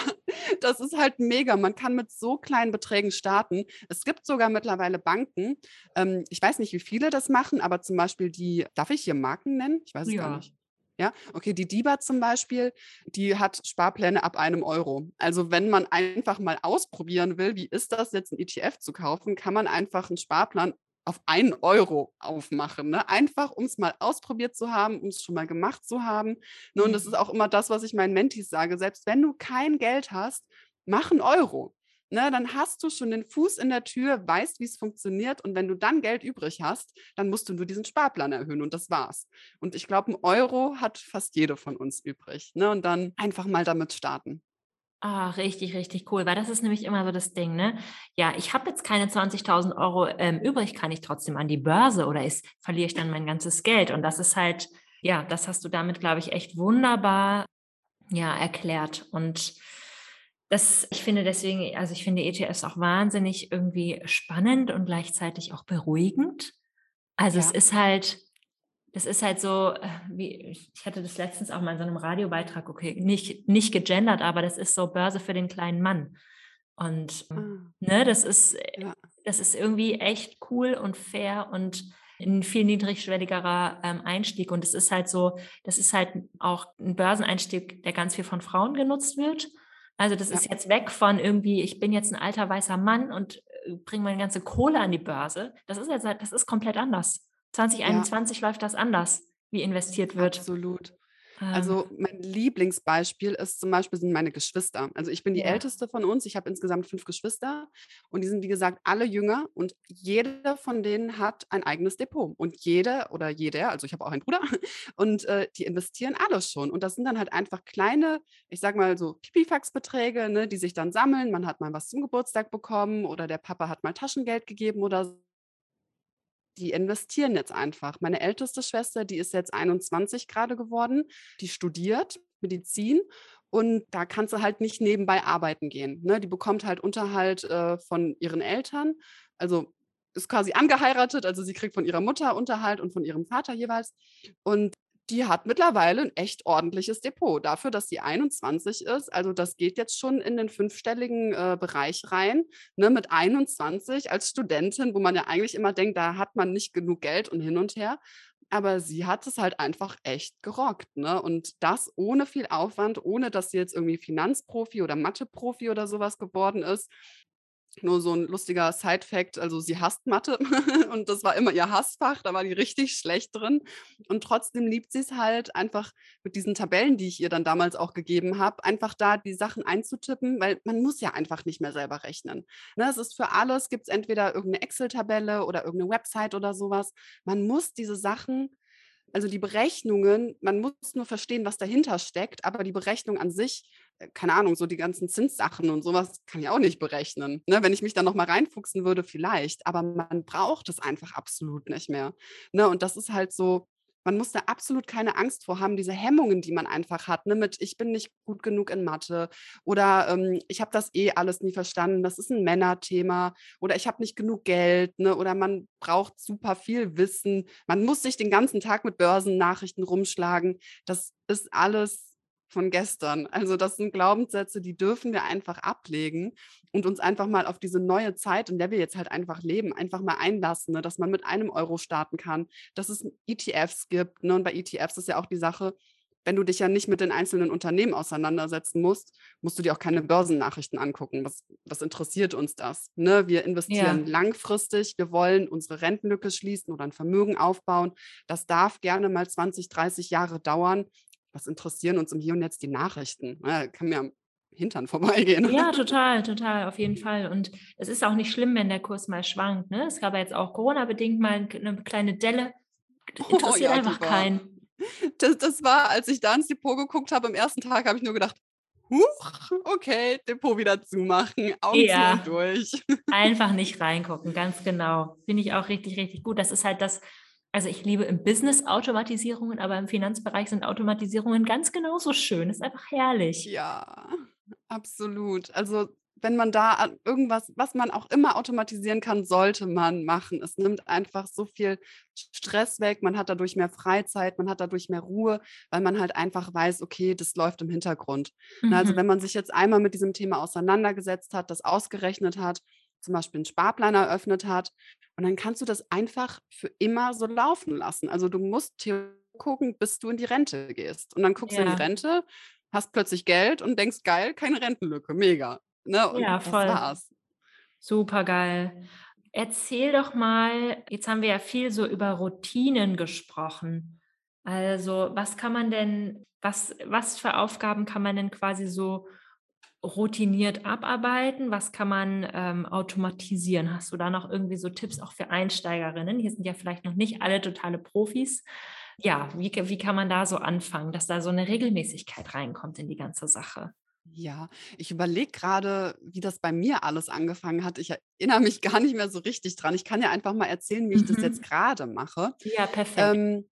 das ist halt mega. Man kann mit so kleinen Beträgen starten. Es gibt sogar mittlerweile Banken, ähm, ich weiß nicht, wie viele das machen, aber zum Beispiel die, darf ich hier Marken nennen? Ich weiß es ja. gar nicht. Ja, okay, die DIBA zum Beispiel, die hat Sparpläne ab einem Euro. Also wenn man einfach mal ausprobieren will, wie ist das jetzt, ein ETF zu kaufen, kann man einfach einen Sparplan auf einen Euro aufmachen. Ne? Einfach, um es mal ausprobiert zu haben, um es schon mal gemacht zu haben. Ne? Und das ist mhm. auch immer das, was ich meinen Mentis sage. Selbst wenn du kein Geld hast, mach einen Euro. Ne, dann hast du schon den Fuß in der Tür, weißt, wie es funktioniert. Und wenn du dann Geld übrig hast, dann musst du nur diesen Sparplan erhöhen und das war's. Und ich glaube, ein Euro hat fast jede von uns übrig. Ne? Und dann einfach mal damit starten. Ah, richtig, richtig cool, weil das ist nämlich immer so das Ding, ne? Ja, ich habe jetzt keine 20.000 Euro ähm, übrig, kann ich trotzdem an die Börse oder ist, verliere ich dann mein ganzes Geld? Und das ist halt, ja, das hast du damit, glaube ich, echt wunderbar, ja, erklärt. Und das, ich finde deswegen, also ich finde ETFs auch wahnsinnig irgendwie spannend und gleichzeitig auch beruhigend. Also ja. es ist halt, das ist halt so, äh, wie ich hatte das letztens auch mal in so einem Radiobeitrag, okay, nicht, nicht gegendert, aber das ist so Börse für den kleinen Mann. Und ah. ne, das ist, äh, ja. das ist irgendwie echt cool und fair und ein viel niedrigschwelligerer ähm, Einstieg. Und es ist halt so, das ist halt auch ein Börseneinstieg, der ganz viel von Frauen genutzt wird. Also das ja. ist jetzt weg von irgendwie, ich bin jetzt ein alter weißer Mann und äh, bringe meine ganze Kohle an die Börse. Das ist jetzt, das ist komplett anders. 2021 ja. läuft das anders, wie investiert wird. Absolut. Also ähm. mein Lieblingsbeispiel ist zum Beispiel sind meine Geschwister. Also ich bin die ja. älteste von uns. Ich habe insgesamt fünf Geschwister und die sind wie gesagt alle jünger und jeder von denen hat ein eigenes Depot und jeder oder jeder, also ich habe auch einen Bruder und äh, die investieren alle schon und das sind dann halt einfach kleine, ich sag mal so Pipifax-Beträge, ne, die sich dann sammeln. Man hat mal was zum Geburtstag bekommen oder der Papa hat mal Taschengeld gegeben oder die investieren jetzt einfach. Meine älteste Schwester, die ist jetzt 21 gerade geworden, die studiert Medizin und da kannst du halt nicht nebenbei arbeiten gehen. Ne? Die bekommt halt Unterhalt äh, von ihren Eltern. Also ist quasi angeheiratet, also sie kriegt von ihrer Mutter Unterhalt und von ihrem Vater jeweils. Und die hat mittlerweile ein echt ordentliches Depot. Dafür, dass sie 21 ist, also das geht jetzt schon in den fünfstelligen äh, Bereich rein, ne, mit 21 als Studentin, wo man ja eigentlich immer denkt, da hat man nicht genug Geld und hin und her. Aber sie hat es halt einfach echt gerockt. Ne? Und das ohne viel Aufwand, ohne dass sie jetzt irgendwie Finanzprofi oder Matheprofi oder sowas geworden ist, nur so ein lustiger Side-Fact, also sie hasst Mathe und das war immer ihr Hassfach, da war die richtig schlecht drin. Und trotzdem liebt sie es halt einfach mit diesen Tabellen, die ich ihr dann damals auch gegeben habe, einfach da die Sachen einzutippen, weil man muss ja einfach nicht mehr selber rechnen. Ne, es ist für alles, gibt es entweder irgendeine Excel-Tabelle oder irgendeine Website oder sowas. Man muss diese Sachen Also die Berechnungen, man muss nur verstehen, was dahinter steckt, aber die Berechnung an sich, keine Ahnung, so die ganzen Zinssachen und sowas kann ich auch nicht berechnen. Ne? Wenn ich mich da nochmal reinfuchsen würde, vielleicht, aber man braucht es einfach absolut nicht mehr. Ne? Und das ist halt so, man muss da absolut keine Angst vor haben, diese Hemmungen, die man einfach hat, ne, mit ich bin nicht gut genug in Mathe oder ähm, ich habe das eh alles nie verstanden, das ist ein Männerthema oder ich habe nicht genug Geld, ne, oder man braucht super viel Wissen, man muss sich den ganzen Tag mit Börsennachrichten rumschlagen. Das ist alles von gestern. Also das sind Glaubenssätze, die dürfen wir einfach ablegen und uns einfach mal auf diese neue Zeit, in der wir jetzt halt einfach leben, einfach mal einlassen, ne? dass man mit einem Euro starten kann, dass es ETFs gibt. Ne? Und bei ETFs ist ja auch die Sache, wenn du dich ja nicht mit den einzelnen Unternehmen auseinandersetzen musst, musst du dir auch keine Börsennachrichten angucken. Was, was interessiert uns das? Ne? Wir investieren ja. langfristig, wir wollen unsere Rentenlücke schließen oder ein Vermögen aufbauen. Das darf gerne mal 20, 30 Jahre dauern was interessieren uns im Hier und Jetzt die Nachrichten? Ja, kann mir am Hintern vorbeigehen. Ja, total, total, auf jeden Fall. Und es ist auch nicht schlimm, wenn der Kurs mal schwankt. Ne? Es gab ja jetzt auch Corona-bedingt mal eine kleine Delle. Oh, interessiert oh, ja, einfach keinen. Das, das war, als ich da ins Depot geguckt habe, am ersten Tag habe ich nur gedacht, Huch, okay, Depot wieder zumachen, Augen ja, zu durch. Einfach nicht reingucken, ganz genau. Finde ich auch richtig, richtig gut. Das ist halt das, also ich liebe im Business Automatisierungen, aber im Finanzbereich sind Automatisierungen ganz genauso schön. ist einfach herrlich. Ja, absolut. Also wenn man da irgendwas, was man auch immer automatisieren kann, sollte man machen. Es nimmt einfach so viel Stress weg, man hat dadurch mehr Freizeit, man hat dadurch mehr Ruhe, weil man halt einfach weiß, okay, das läuft im Hintergrund. Also mhm. Also wenn man sich jetzt einmal mit diesem Thema auseinandergesetzt hat, das ausgerechnet hat, zum Beispiel einen Sparplan eröffnet hat. Und dann kannst du das einfach für immer so laufen lassen. Also du musst gucken, bis du in die Rente gehst. Und dann guckst ja. du in die Rente, hast plötzlich Geld und denkst, geil, keine Rentenlücke, mega. Ne? Und ja, voll. Das war's. Super geil. Erzähl doch mal, jetzt haben wir ja viel so über Routinen gesprochen. Also, was kann man denn, was, was für Aufgaben kann man denn quasi so routiniert abarbeiten? Was kann man ähm, automatisieren? Hast du da noch irgendwie so Tipps auch für Einsteigerinnen? Hier sind ja vielleicht noch nicht alle totale Profis. Ja, wie, wie kann man da so anfangen, dass da so eine Regelmäßigkeit reinkommt in die ganze Sache? Ja, ich überlege gerade, wie das bei mir alles angefangen hat. Ich erinnere mich gar nicht mehr so richtig dran. Ich kann ja einfach mal erzählen, wie ich das mhm. jetzt gerade mache. Ja, perfekt. Ähm,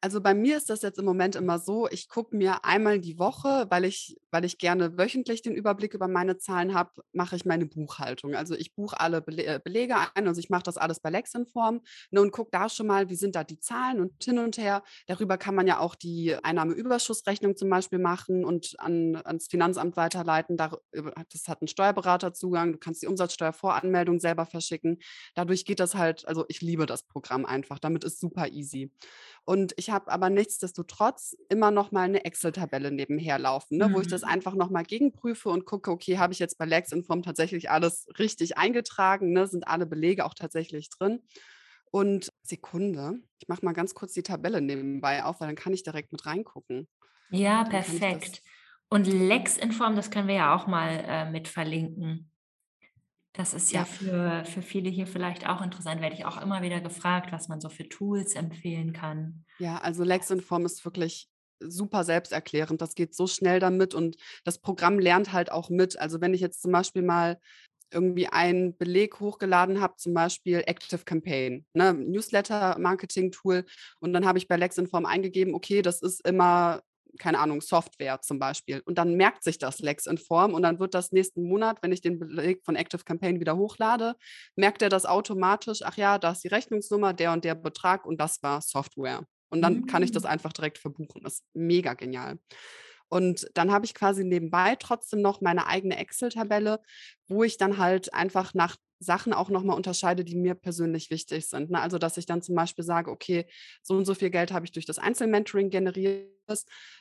also bei mir ist das jetzt im Moment immer so, ich gucke mir einmal die Woche, weil ich, weil ich gerne wöchentlich den Überblick über meine Zahlen habe, mache ich meine Buchhaltung. Also ich buche alle äh, Belege ein, also ich mache das alles bei Lexinform ne, und gucke da schon mal, wie sind da die Zahlen und hin und her. Darüber kann man ja auch die Einnahmeüberschussrechnung zum Beispiel machen und an, ans Finanzamt weiterleiten. das hat einen Steuerberaterzugang, du kannst die Umsatzsteuervoranmeldung selber verschicken. Dadurch geht das halt, also ich liebe das Programm einfach, damit ist super easy. Und ich habe aber nichtsdestotrotz immer noch mal eine Excel-Tabelle nebenher laufen, ne, mhm. wo ich das mhm. einfach noch mal gegenprüfe und gucke, okay, habe ich jetzt bei LexInform tatsächlich alles richtig eingetragen? Ne? Sind alle Belege auch tatsächlich drin? Und Sekunde, ich mache mal ganz kurz die Tabelle nebenbei auf, weil dann kann ich direkt mit reingucken. Ja, perfekt. Und LexInform, das können wir ja auch mal äh, mit verlinken. Das ist ja, ja für, für viele hier vielleicht auch interessant, werde ich auch immer wieder gefragt, was man so für Tools empfehlen kann. Ja, also Lexinform ist wirklich super selbsterklärend. Das geht so schnell damit und das Programm lernt halt auch mit. Also wenn ich jetzt zum Beispiel mal irgendwie einen Beleg hochgeladen habe, zum Beispiel Active Campaign, ne, Newsletter-Marketing-Tool. Und dann habe ich bei Lexinform eingegeben, okay, das ist immer keine Ahnung, Software zum Beispiel. Und dann merkt sich das Lex in Form und dann wird das nächsten Monat, wenn ich den Beleg von Active Campaign wieder hochlade, merkt er das automatisch, ach ja, da ist die Rechnungsnummer, der und der Betrag und das war Software. Und dann mhm. kann ich das mhm. einfach direkt verbuchen. Das ist mega genial. Und dann habe ich quasi nebenbei trotzdem noch meine eigene Excel-Tabelle, wo ich dann halt einfach nach Sachen auch nochmal unterscheide, die mir persönlich wichtig sind. Ne? Also, dass ich dann zum Beispiel sage, okay, so und so viel Geld habe ich durch das Einzelmentoring generiert.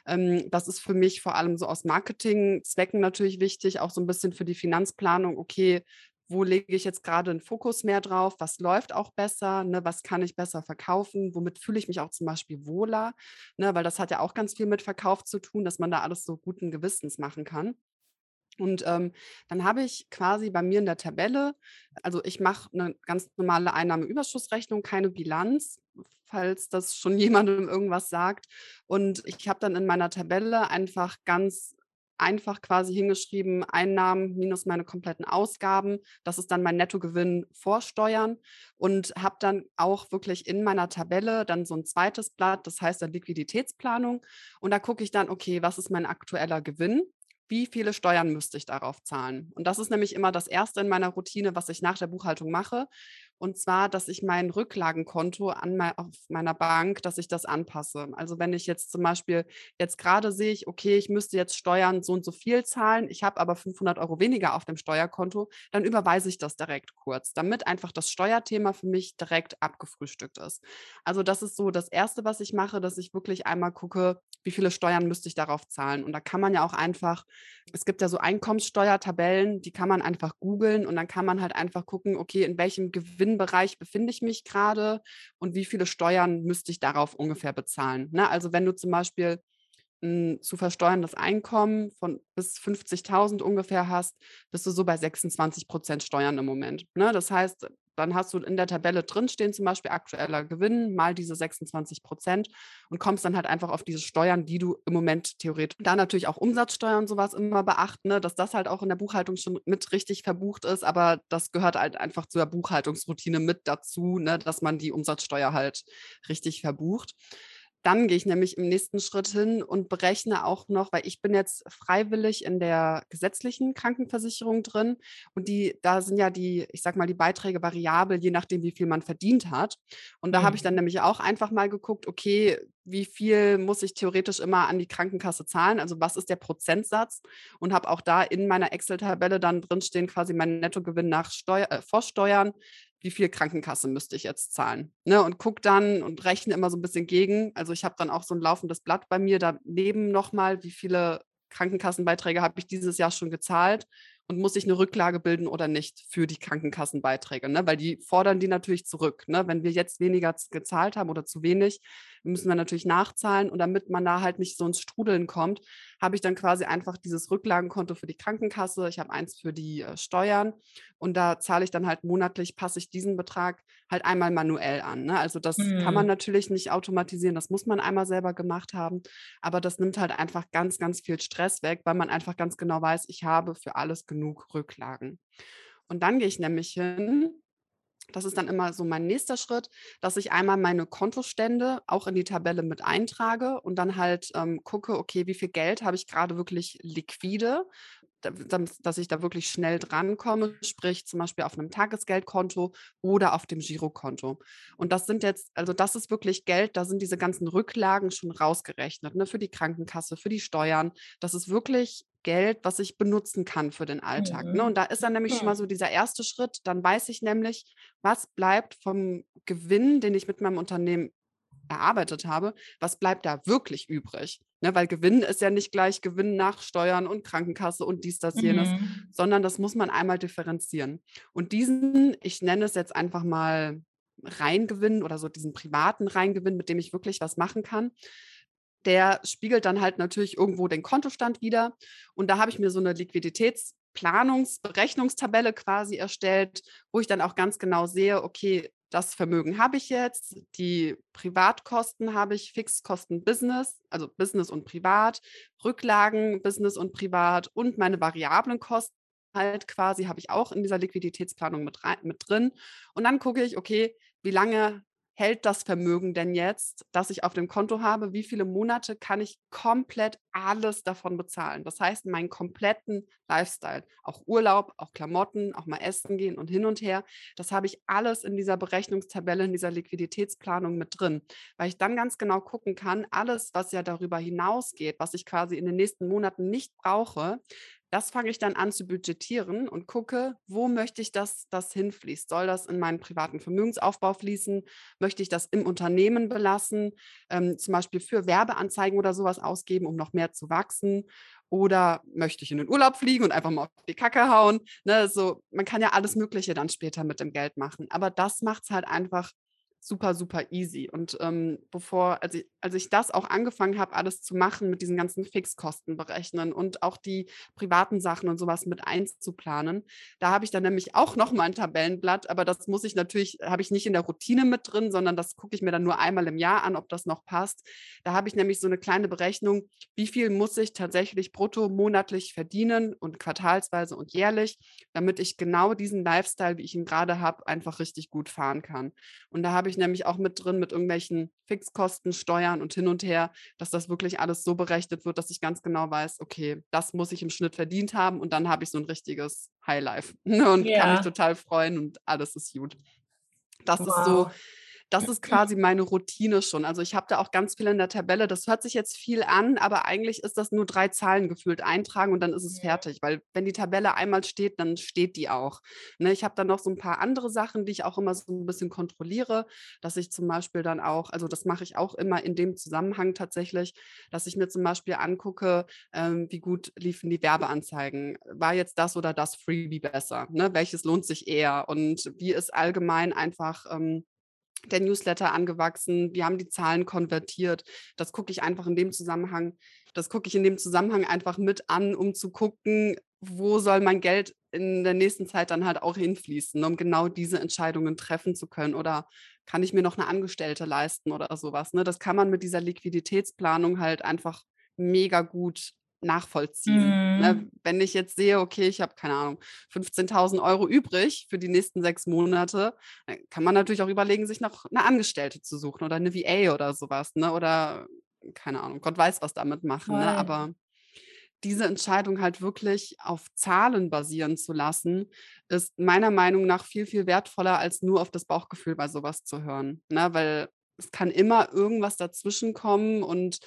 Ähm, das ist für mich vor allem so aus Marketingzwecken natürlich wichtig, auch so ein bisschen für die Finanzplanung. Okay, wo lege ich jetzt gerade einen Fokus mehr drauf? Was läuft auch besser? Ne? Was kann ich besser verkaufen? Womit fühle ich mich auch zum Beispiel wohler? Ne? Weil das hat ja auch ganz viel mit Verkauf zu tun, dass man da alles so guten Gewissens machen kann. Und ähm, dann habe ich quasi bei mir in der Tabelle, also ich mache eine ganz normale Einnahmeüberschussrechnung, keine Bilanz, falls das schon jemandem irgendwas sagt. Und ich habe dann in meiner Tabelle einfach ganz einfach quasi hingeschrieben, Einnahmen minus meine kompletten Ausgaben. Das ist dann mein Nettogewinn vor Steuern und habe dann auch wirklich in meiner Tabelle dann so ein zweites Blatt, das heißt dann Liquiditätsplanung. Und da gucke ich dann, okay, was ist mein aktueller Gewinn? Wie viele Steuern müsste ich darauf zahlen? Und das ist nämlich immer das Erste in meiner Routine, was ich nach der Buchhaltung mache. Und zwar, dass ich mein Rücklagenkonto an mein, auf meiner Bank, dass ich das anpasse. Also wenn ich jetzt zum Beispiel jetzt gerade sehe ich, okay, ich müsste jetzt Steuern so und so viel zahlen, ich habe aber 500 Euro weniger auf dem Steuerkonto, dann überweise ich das direkt kurz, damit einfach das Steuerthema für mich direkt abgefrühstückt ist. Also das ist so das Erste, was ich mache, dass ich wirklich einmal gucke, wie viele Steuern müsste ich darauf zahlen. Und da kann man ja auch einfach, es gibt ja so Einkommenssteuertabellen, die kann man einfach googeln und dann kann man halt einfach gucken, okay, in welchem Gewinn Gewinnbereich befinde ich mich gerade und wie viele Steuern müsste ich darauf ungefähr bezahlen. Ne? Also wenn du zum Beispiel ein zu versteuerndes Einkommen von bis 50.000 ungefähr hast, bist du so bei 26 Prozent Steuern im Moment. Ne? Das heißt, dann hast du in der Tabelle drinstehen, zum Beispiel aktueller Gewinn mal diese 26 Prozent und kommst dann halt einfach auf diese Steuern, die du im Moment theoretisch, da natürlich auch Umsatzsteuer und sowas immer beachten, ne, dass das halt auch in der Buchhaltung schon mit richtig verbucht ist, aber das gehört halt einfach zur Buchhaltungsroutine mit dazu, ne, dass man die Umsatzsteuer halt richtig verbucht. Dann gehe ich nämlich im nächsten Schritt hin und berechne auch noch, weil ich bin jetzt freiwillig in der gesetzlichen Krankenversicherung drin und die, da sind ja die, ich sag mal, die Beiträge variabel, je nachdem, wie viel man verdient hat. Und da mhm. habe ich dann mhm. nämlich auch einfach mal geguckt, okay, wie viel muss ich theoretisch immer an die Krankenkasse zahlen? Also was ist der Prozentsatz? Und habe auch da in meiner Excel-Tabelle dann drinstehen, quasi mein Nettogewinn nach Steuer, äh, Vorsteuern, wie viel Krankenkasse müsste ich jetzt zahlen? Ne? Und gucke dann und rechne immer so ein bisschen gegen. Also ich habe dann auch so ein laufendes Blatt bei mir daneben nochmal, wie viele Krankenkassenbeiträge habe ich dieses Jahr schon gezahlt und muss ich eine Rücklage bilden oder nicht für die Krankenkassenbeiträge, ne? weil die fordern die natürlich zurück. Ne? Wenn wir jetzt weniger gezahlt haben oder zu wenig, müssen wir natürlich nachzahlen und damit man da halt nicht so ins Strudeln kommt, habe ich dann quasi einfach dieses Rücklagenkonto für die Krankenkasse, ich habe eins für die äh, Steuern und da zahle ich dann halt monatlich, passe ich diesen Betrag halt einmal manuell an. Ne? Also das mhm. kann man mhm. natürlich nicht automatisieren, das muss man einmal selber gemacht haben, aber das nimmt halt einfach ganz, ganz viel Stress weg, weil man einfach ganz genau weiß, ich habe für alles genug Rücklagen. Und dann gehe ich nämlich hin das ist dann immer so mein nächster Schritt, dass ich einmal meine Kontostände auch in die Tabelle mit eintrage und dann halt ähm, gucke, okay, wie viel Geld habe ich gerade wirklich liquide, dass ich da wirklich schnell drankomme, sprich zum Beispiel auf einem Tagesgeldkonto oder auf dem Girokonto. Und das sind jetzt, also das ist wirklich Geld, da sind diese ganzen Rücklagen schon rausgerechnet, ne, für die Krankenkasse, für die Steuern. Das ist wirklich Geld, was ich benutzen kann für den Alltag. Ne? Mhm. Ne? Und da ist dann nämlich schon mal so dieser erste Schritt. Dann weiß ich nämlich, was bleibt vom Gewinn, den ich mit meinem Unternehmen erarbeitet habe, was bleibt da wirklich übrig? Ne, weil Gewinn ist ja nicht gleich Gewinn nach Steuern und Krankenkasse und dies, das, jenes, mhm. sondern das muss man einmal differenzieren. Und diesen, ich nenne es jetzt einfach mal Reingewinn oder so diesen privaten Reingewinn, mit dem ich wirklich was machen kann, der spiegelt dann halt natürlich irgendwo den Kontostand wieder. Und da habe ich mir so eine Liquiditätsplanungsberechnungstabelle quasi erstellt, wo ich dann auch ganz genau sehe, okay, das Vermögen habe ich jetzt, die Privatkosten habe ich, Fixkosten Business, also Business und Privat, Rücklagen Business und Privat und meine variablen Kosten halt quasi habe ich auch in dieser Liquiditätsplanung mit, rein, mit drin. Und dann gucke ich, okay, wie lange hält das Vermögen denn jetzt, das ich auf dem Konto habe? Wie viele Monate kann ich komplett alles davon bezahlen? Das heißt, meinen kompletten Lifestyle, auch Urlaub, auch Klamotten, auch mal essen gehen und hin und her, das habe ich alles in dieser Berechnungstabelle, in dieser Liquiditätsplanung mit drin, weil ich dann ganz genau gucken kann, alles, was ja darüber hinausgeht, was ich quasi in den nächsten Monaten nicht brauche, das fange ich dann an zu budgetieren und gucke, wo möchte ich, dass das hinfließt? Soll das in meinen privaten Vermögensaufbau fließen? Möchte ich das im Unternehmen belassen? Ähm, zum Beispiel für Werbeanzeigen oder sowas ausgeben, um noch mehr zu wachsen? Oder möchte ich in den Urlaub fliegen und einfach mal auf die Kacke hauen? Ne, so, man kann ja alles Mögliche dann später mit dem Geld machen. Aber das macht es halt einfach super, super easy. Und ähm, bevor, als ich, als ich das auch angefangen habe, alles zu machen, mit diesen ganzen Fixkosten berechnen und auch die privaten Sachen und sowas mit einzuplanen, da habe ich dann nämlich auch nochmal ein Tabellenblatt, aber das muss ich natürlich, habe ich nicht in der Routine mit drin, sondern das gucke ich mir dann nur einmal im Jahr an, ob das noch passt. Da habe ich nämlich so eine kleine Berechnung, wie viel muss ich tatsächlich brutto monatlich verdienen und quartalsweise und jährlich, damit ich genau diesen Lifestyle, wie ich ihn gerade habe, einfach richtig gut fahren kann. Und da habe ich nämlich auch mit drin mit irgendwelchen Fixkosten, Steuern und hin und her, dass das wirklich alles so berechnet wird, dass ich ganz genau weiß, okay, das muss ich im Schnitt verdient haben und dann habe ich so ein richtiges Highlife und ja. kann mich total freuen und alles ist gut. Das wow. ist so das ist quasi meine Routine schon. Also ich habe da auch ganz viel in der Tabelle. Das hört sich jetzt viel an, aber eigentlich ist das nur drei Zahlen gefühlt eintragen und dann ist es fertig. Weil wenn die Tabelle einmal steht, dann steht die auch. Ne, ich habe dann noch so ein paar andere Sachen, die ich auch immer so ein bisschen kontrolliere, dass ich zum Beispiel dann auch, also das mache ich auch immer in dem Zusammenhang tatsächlich, dass ich mir zum Beispiel angucke, ähm, wie gut liefen die Werbeanzeigen. War jetzt das oder das Freebie besser? Ne? Welches lohnt sich eher? Und wie ist allgemein einfach ähm, der Newsletter angewachsen, wir haben die Zahlen konvertiert. Das gucke ich einfach in dem Zusammenhang, das gucke ich in dem Zusammenhang einfach mit an, um zu gucken, wo soll mein Geld in der nächsten Zeit dann halt auch hinfließen, um genau diese Entscheidungen treffen zu können. Oder kann ich mir noch eine Angestellte leisten oder sowas. Ne? Das kann man mit dieser Liquiditätsplanung halt einfach mega gut nachvollziehen. Mhm. Ne? Wenn ich jetzt sehe, okay, ich habe keine Ahnung, 15.000 Euro übrig für die nächsten sechs Monate, dann kann man natürlich auch überlegen, sich noch eine Angestellte zu suchen oder eine VA oder sowas, ne? Oder keine Ahnung, Gott weiß, was damit machen. Ne? Aber diese Entscheidung halt wirklich auf Zahlen basieren zu lassen, ist meiner Meinung nach viel, viel wertvoller, als nur auf das Bauchgefühl bei sowas zu hören. Ne? Weil es kann immer irgendwas dazwischen kommen und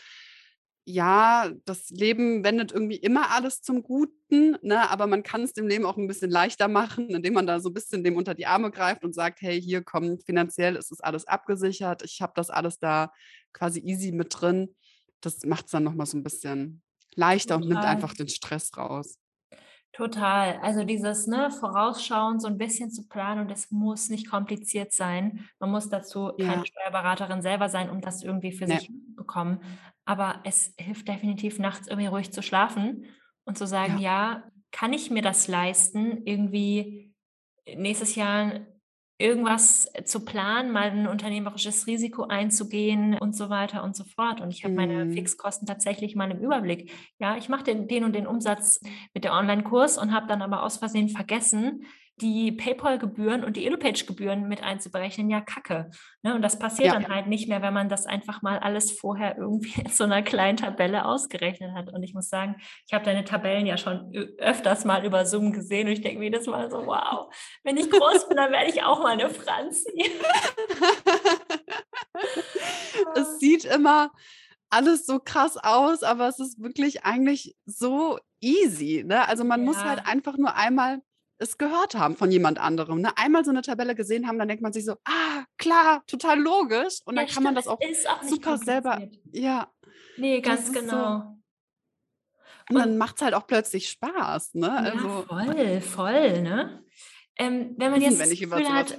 ja, das Leben wendet irgendwie immer alles zum Guten, ne? aber man kann es dem Leben auch ein bisschen leichter machen, indem man da so ein bisschen dem unter die Arme greift und sagt, hey, hier kommt finanziell ist es alles abgesichert, ich habe das alles da quasi easy mit drin. Das macht es dann nochmal so ein bisschen leichter Total. und nimmt einfach den Stress raus. Total. Also dieses ne, Vorausschauen, so ein bisschen zu planen und es muss nicht kompliziert sein. Man muss dazu ja. keine Steuerberaterin selber sein, um das irgendwie für nee. sich zu bekommen. Aber es hilft definitiv, nachts irgendwie ruhig zu schlafen und zu sagen, ja, ja kann ich mir das leisten, irgendwie nächstes Jahr irgendwas zu planen, mal ein unternehmerisches Risiko einzugehen und so weiter und so fort. Und ich habe meine mhm. Fixkosten tatsächlich mal im Überblick. Ja, ich mache den, den und den Umsatz mit der Online-Kurs und habe dann aber aus Versehen vergessen, die PayPal-Gebühren und die Elopage-Gebühren mit einzuberechnen, ja, kacke. Ne? Und das passiert ja. dann halt nicht mehr, wenn man das einfach mal alles vorher irgendwie in so einer kleinen Tabelle ausgerechnet hat. Und ich muss sagen, ich habe deine Tabellen ja schon öfters mal über Zoom gesehen und ich denke mir jedes Mal so, wow, wenn ich groß bin, dann werde ich auch mal eine Franzi. es sieht immer alles so krass aus, aber es ist wirklich eigentlich so easy. Ne? Also man ja. muss halt einfach nur einmal es gehört haben von jemand anderem. Ne? Einmal so eine Tabelle gesehen haben, dann denkt man sich so, ah, klar, total logisch. Und dann ja, kann man das auch, auch super selber. Ja. Nee, ganz genau. So, und, und dann macht es halt auch plötzlich Spaß, ne? Also, ja, voll, voll, ne? Ähm, wenn man jetzt wenn ich über hat,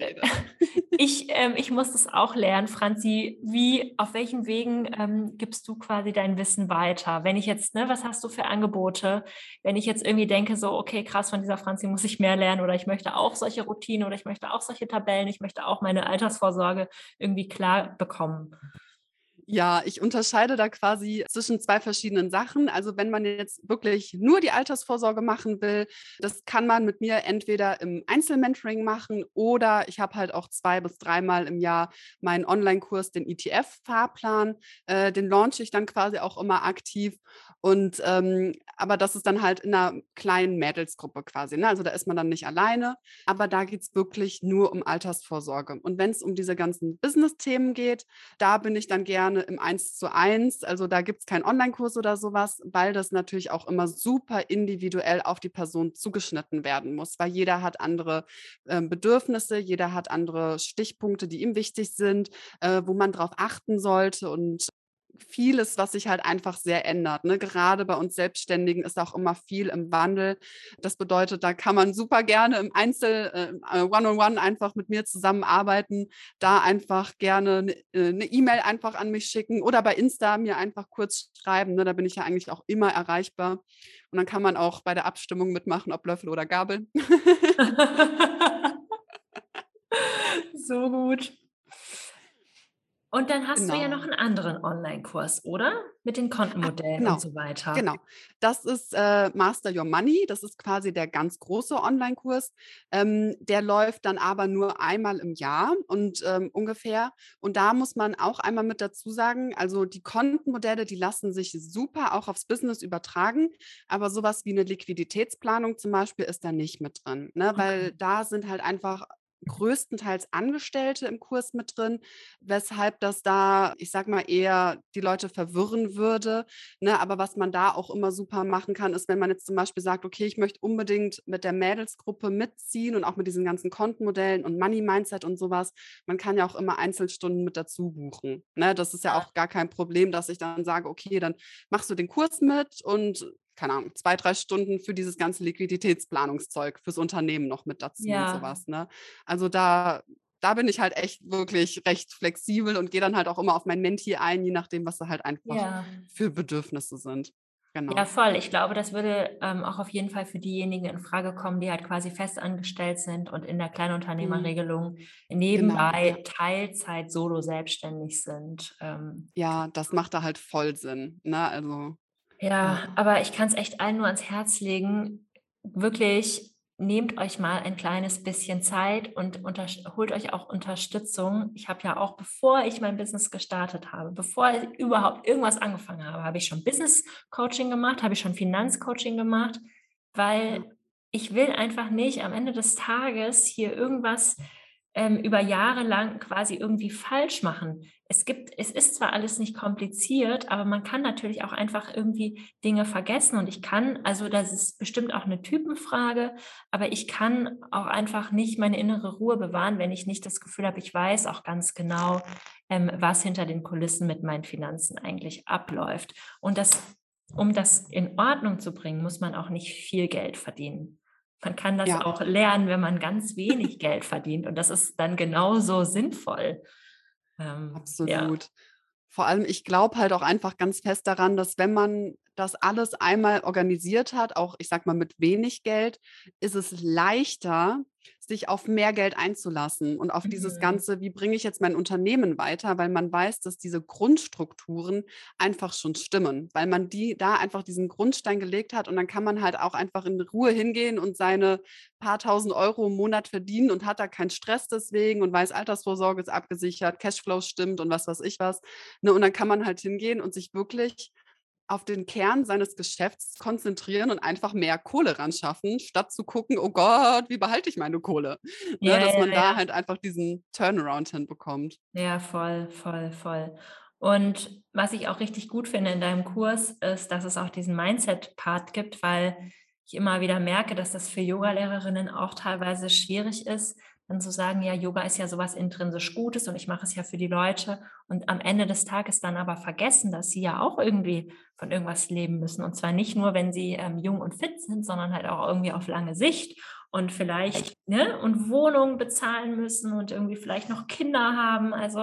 ich, ähm, ich muss das auch lernen, Franzi. Wie, auf welchen Wegen ähm, gibst du quasi dein Wissen weiter? Wenn ich jetzt, ne, was hast du für Angebote? Wenn ich jetzt irgendwie denke, so, okay, krass, von dieser Franzi muss ich mehr lernen oder ich möchte auch solche Routinen oder ich möchte auch solche Tabellen, ich möchte auch meine Altersvorsorge irgendwie klar bekommen. Ja, ich unterscheide da quasi zwischen zwei verschiedenen Sachen. Also wenn man jetzt wirklich nur die Altersvorsorge machen will, das kann man mit mir entweder im Einzelmentoring machen oder ich habe halt auch zwei bis dreimal im Jahr meinen Online-Kurs, den ETF-Fahrplan. Äh, den launche ich dann quasi auch immer aktiv. Und ähm, aber das ist dann halt in einer kleinen Mädelsgruppe quasi. Ne? Also da ist man dann nicht alleine, aber da geht es wirklich nur um Altersvorsorge. Und wenn es um diese ganzen Business-Themen geht, da bin ich dann gerne im Eins zu eins. Also da gibt es keinen Online-Kurs oder sowas, weil das natürlich auch immer super individuell auf die Person zugeschnitten werden muss, weil jeder hat andere äh, Bedürfnisse, jeder hat andere Stichpunkte, die ihm wichtig sind, äh, wo man drauf achten sollte. Und vieles, was sich halt einfach sehr ändert. Ne? Gerade bei uns Selbstständigen ist auch immer viel im Wandel. Das bedeutet, da kann man super gerne im Einzel, äh, One-on-One einfach mit mir zusammenarbeiten. Da einfach gerne eine äh, E-Mail einfach an mich schicken oder bei Insta mir einfach kurz schreiben. Ne? Da bin ich ja eigentlich auch immer erreichbar. Und dann kann man auch bei der Abstimmung mitmachen, ob Löffel oder Gabel. so gut. Und dann hast genau. du ja noch genau. einen anderen Online-Kurs, oder? Mit den Kontenmodellen genau. und so weiter. Genau. Das ist äh, Master Your Money. Das ist quasi der ganz große Online-Kurs. Ähm, der läuft dann aber nur einmal im Jahr und ähm, ungefähr. Und da muss man auch einmal mit dazu sagen, also die Kontenmodelle, die lassen sich super auch aufs Business übertragen. Aber sowas wie eine Liquiditätsplanung zum Beispiel ist da nicht mit drin. Ne? Okay. Weil da sind halt einfach größtenteils Angestellte im Kurs mit drin, weshalb das da, ich sag mal, eher die Leute verwirren würde. Ne? Aber was man da auch immer super machen kann, ist, wenn man jetzt zum Beispiel sagt, okay, ich möchte unbedingt mit der Mädelsgruppe mitziehen und auch mit diesen ganzen Kontenmodellen und Money Mindset und sowas. Man kann ja auch immer Einzelstunden mit dazu buchen. Ne? Das ist ja auch gar kein Problem, dass ich dann sage, okay, dann machst du den Kurs mit und keine Ahnung, zwei, drei Stunden für dieses ganze Liquiditätsplanungszeug fürs Unternehmen noch mit dazu ja. und sowas. Ne? Also da, da bin ich halt echt wirklich recht flexibel und gehe dann halt auch immer auf mein Menti ein, je nachdem, was da halt einfach ja. für Bedürfnisse sind. Genau. Ja, voll. Ich glaube, das würde ähm, auch auf jeden Fall für diejenigen in Frage kommen, die halt quasi festangestellt sind und in der Kleinunternehmerregelung mhm. nebenbei genau, ja. Teilzeit solo selbstständig sind. Ähm, ja, das macht da halt voll Sinn. Ne? Also ja, aber ich kann es echt allen nur ans Herz legen. Wirklich nehmt euch mal ein kleines bisschen Zeit und holt euch auch Unterstützung. Ich habe ja auch, bevor ich mein Business gestartet habe, bevor ich überhaupt irgendwas angefangen habe, habe ich schon Business Coaching gemacht, habe ich schon Finanzcoaching gemacht, weil ich will einfach nicht am Ende des Tages hier irgendwas ähm, über Jahre lang quasi irgendwie falsch machen. Es gibt, es ist zwar alles nicht kompliziert, aber man kann natürlich auch einfach irgendwie Dinge vergessen und ich kann, also das ist bestimmt auch eine Typenfrage, aber ich kann auch einfach nicht meine innere Ruhe bewahren, wenn ich nicht das Gefühl habe, ich weiß auch ganz genau, ähm, was hinter den Kulissen mit meinen Finanzen eigentlich abläuft. Und das, um das in Ordnung zu bringen, muss man auch nicht viel Geld verdienen. Man kann das ja. auch lernen, wenn man ganz wenig Geld verdient. Und das ist dann genauso sinnvoll. Ähm, Absolut. Ja. Vor allem, ich glaube halt auch einfach ganz fest daran, dass wenn man das alles einmal organisiert hat, auch ich sag mal mit wenig Geld, ist es leichter, sich auf mehr Geld einzulassen und auf mhm. dieses Ganze, wie bringe ich jetzt mein Unternehmen weiter, weil man weiß, dass diese Grundstrukturen einfach schon stimmen, weil man die da einfach diesen Grundstein gelegt hat und dann kann man halt auch einfach in Ruhe hingehen und seine paar tausend Euro im Monat verdienen und hat da keinen Stress deswegen und weiß, Altersvorsorge ist abgesichert, Cashflow stimmt und was weiß ich was. Ne? Und dann kann man halt hingehen und sich wirklich auf den Kern seines Geschäfts konzentrieren und einfach mehr Kohle ran schaffen, statt zu gucken, oh Gott, wie behalte ich meine Kohle? Ja, ne, dass man ja, da halt einfach diesen Turnaround hinbekommt. Ja, voll, voll, voll. Und was ich auch richtig gut finde in deinem Kurs, ist, dass es auch diesen Mindset-Part gibt, weil ich immer wieder merke, dass das für Yogalehrerinnen auch teilweise schwierig ist, dann zu sagen, ja, Yoga ist ja sowas intrinsisch Gutes und ich mache es ja für die Leute und am Ende des Tages dann aber vergessen, dass sie ja auch irgendwie von irgendwas leben müssen und zwar nicht nur, wenn sie ähm, jung und fit sind, sondern halt auch irgendwie auf lange Sicht und vielleicht ne und Wohnungen bezahlen müssen und irgendwie vielleicht noch Kinder haben, also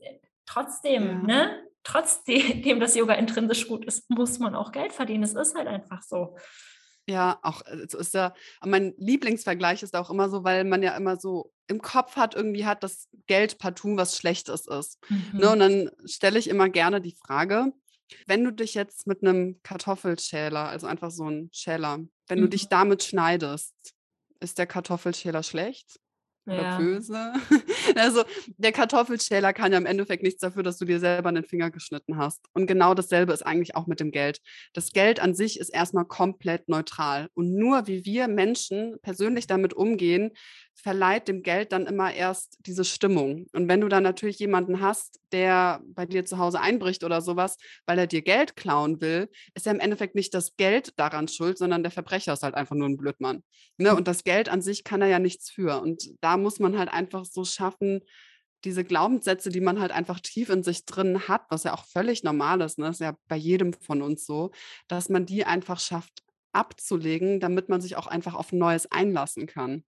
äh, trotzdem, ja. ne? Trotzdem, dass Yoga intrinsisch gut ist, muss man auch Geld verdienen. Es ist halt einfach so. Ja, auch äh, so ist ja mein Lieblingsvergleich ist auch immer so, weil man ja immer so im Kopf hat, irgendwie hat, dass Geld partout was Schlechtes ist. Ne? Und mhm. dann stelle ich immer gerne die Frage, wenn du dich jetzt mit einem Kartoffelschäler, also einfach so ein Schäler, wenn du dich mhm. damit schneidest, ist der Kartoffelschäler schlecht? Oder Ja. böse. Also der Kartoffelschäler kann ja im Endeffekt nichts dafür, dass du dir selber den Finger geschnitten hast. Und genau dasselbe ist eigentlich auch mit dem Geld. Das Geld an sich ist erstmal komplett neutral. Und nur wie wir Menschen persönlich damit umgehen, verleiht dem Geld dann immer erst diese Stimmung. Und wenn du dann natürlich jemanden hast, der bei dir zu Hause einbricht oder sowas, weil er dir Geld klauen will, ist ja im Endeffekt nicht das Geld daran schuld, sondern der Verbrecher ist halt einfach nur ein Blödmann. Ne? Und das Geld an sich kann er ja nichts für. Und da muss man halt einfach so schaffen, diese Glaubenssätze, die man halt einfach tief in sich drin hat, was ja auch völlig normal ist, ne? ist ja bei jedem von uns so, dass man die einfach schafft abzulegen, damit man sich auch einfach auf Neues einlassen kann.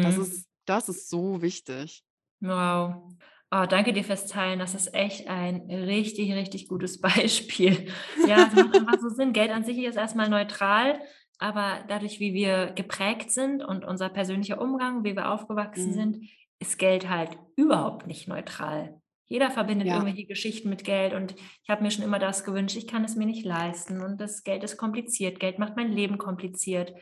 Das Mhm. ist, das ist so wichtig. Wow. Oh, danke dir fürs Teilen. Das ist echt ein richtig, richtig gutes Beispiel. Ja, es macht einfach so Sinn. Geld an sich ist erstmal neutral, aber dadurch, wie wir geprägt sind und unser persönlicher Umgang, wie wir aufgewachsen Mhm. sind, ist Geld halt überhaupt nicht neutral. Jeder verbindet Ja, irgendwelche Geschichten mit Geld und ich habe mir schon immer das gewünscht, ich kann es mir nicht leisten und das Geld ist kompliziert. Geld macht mein Leben kompliziert.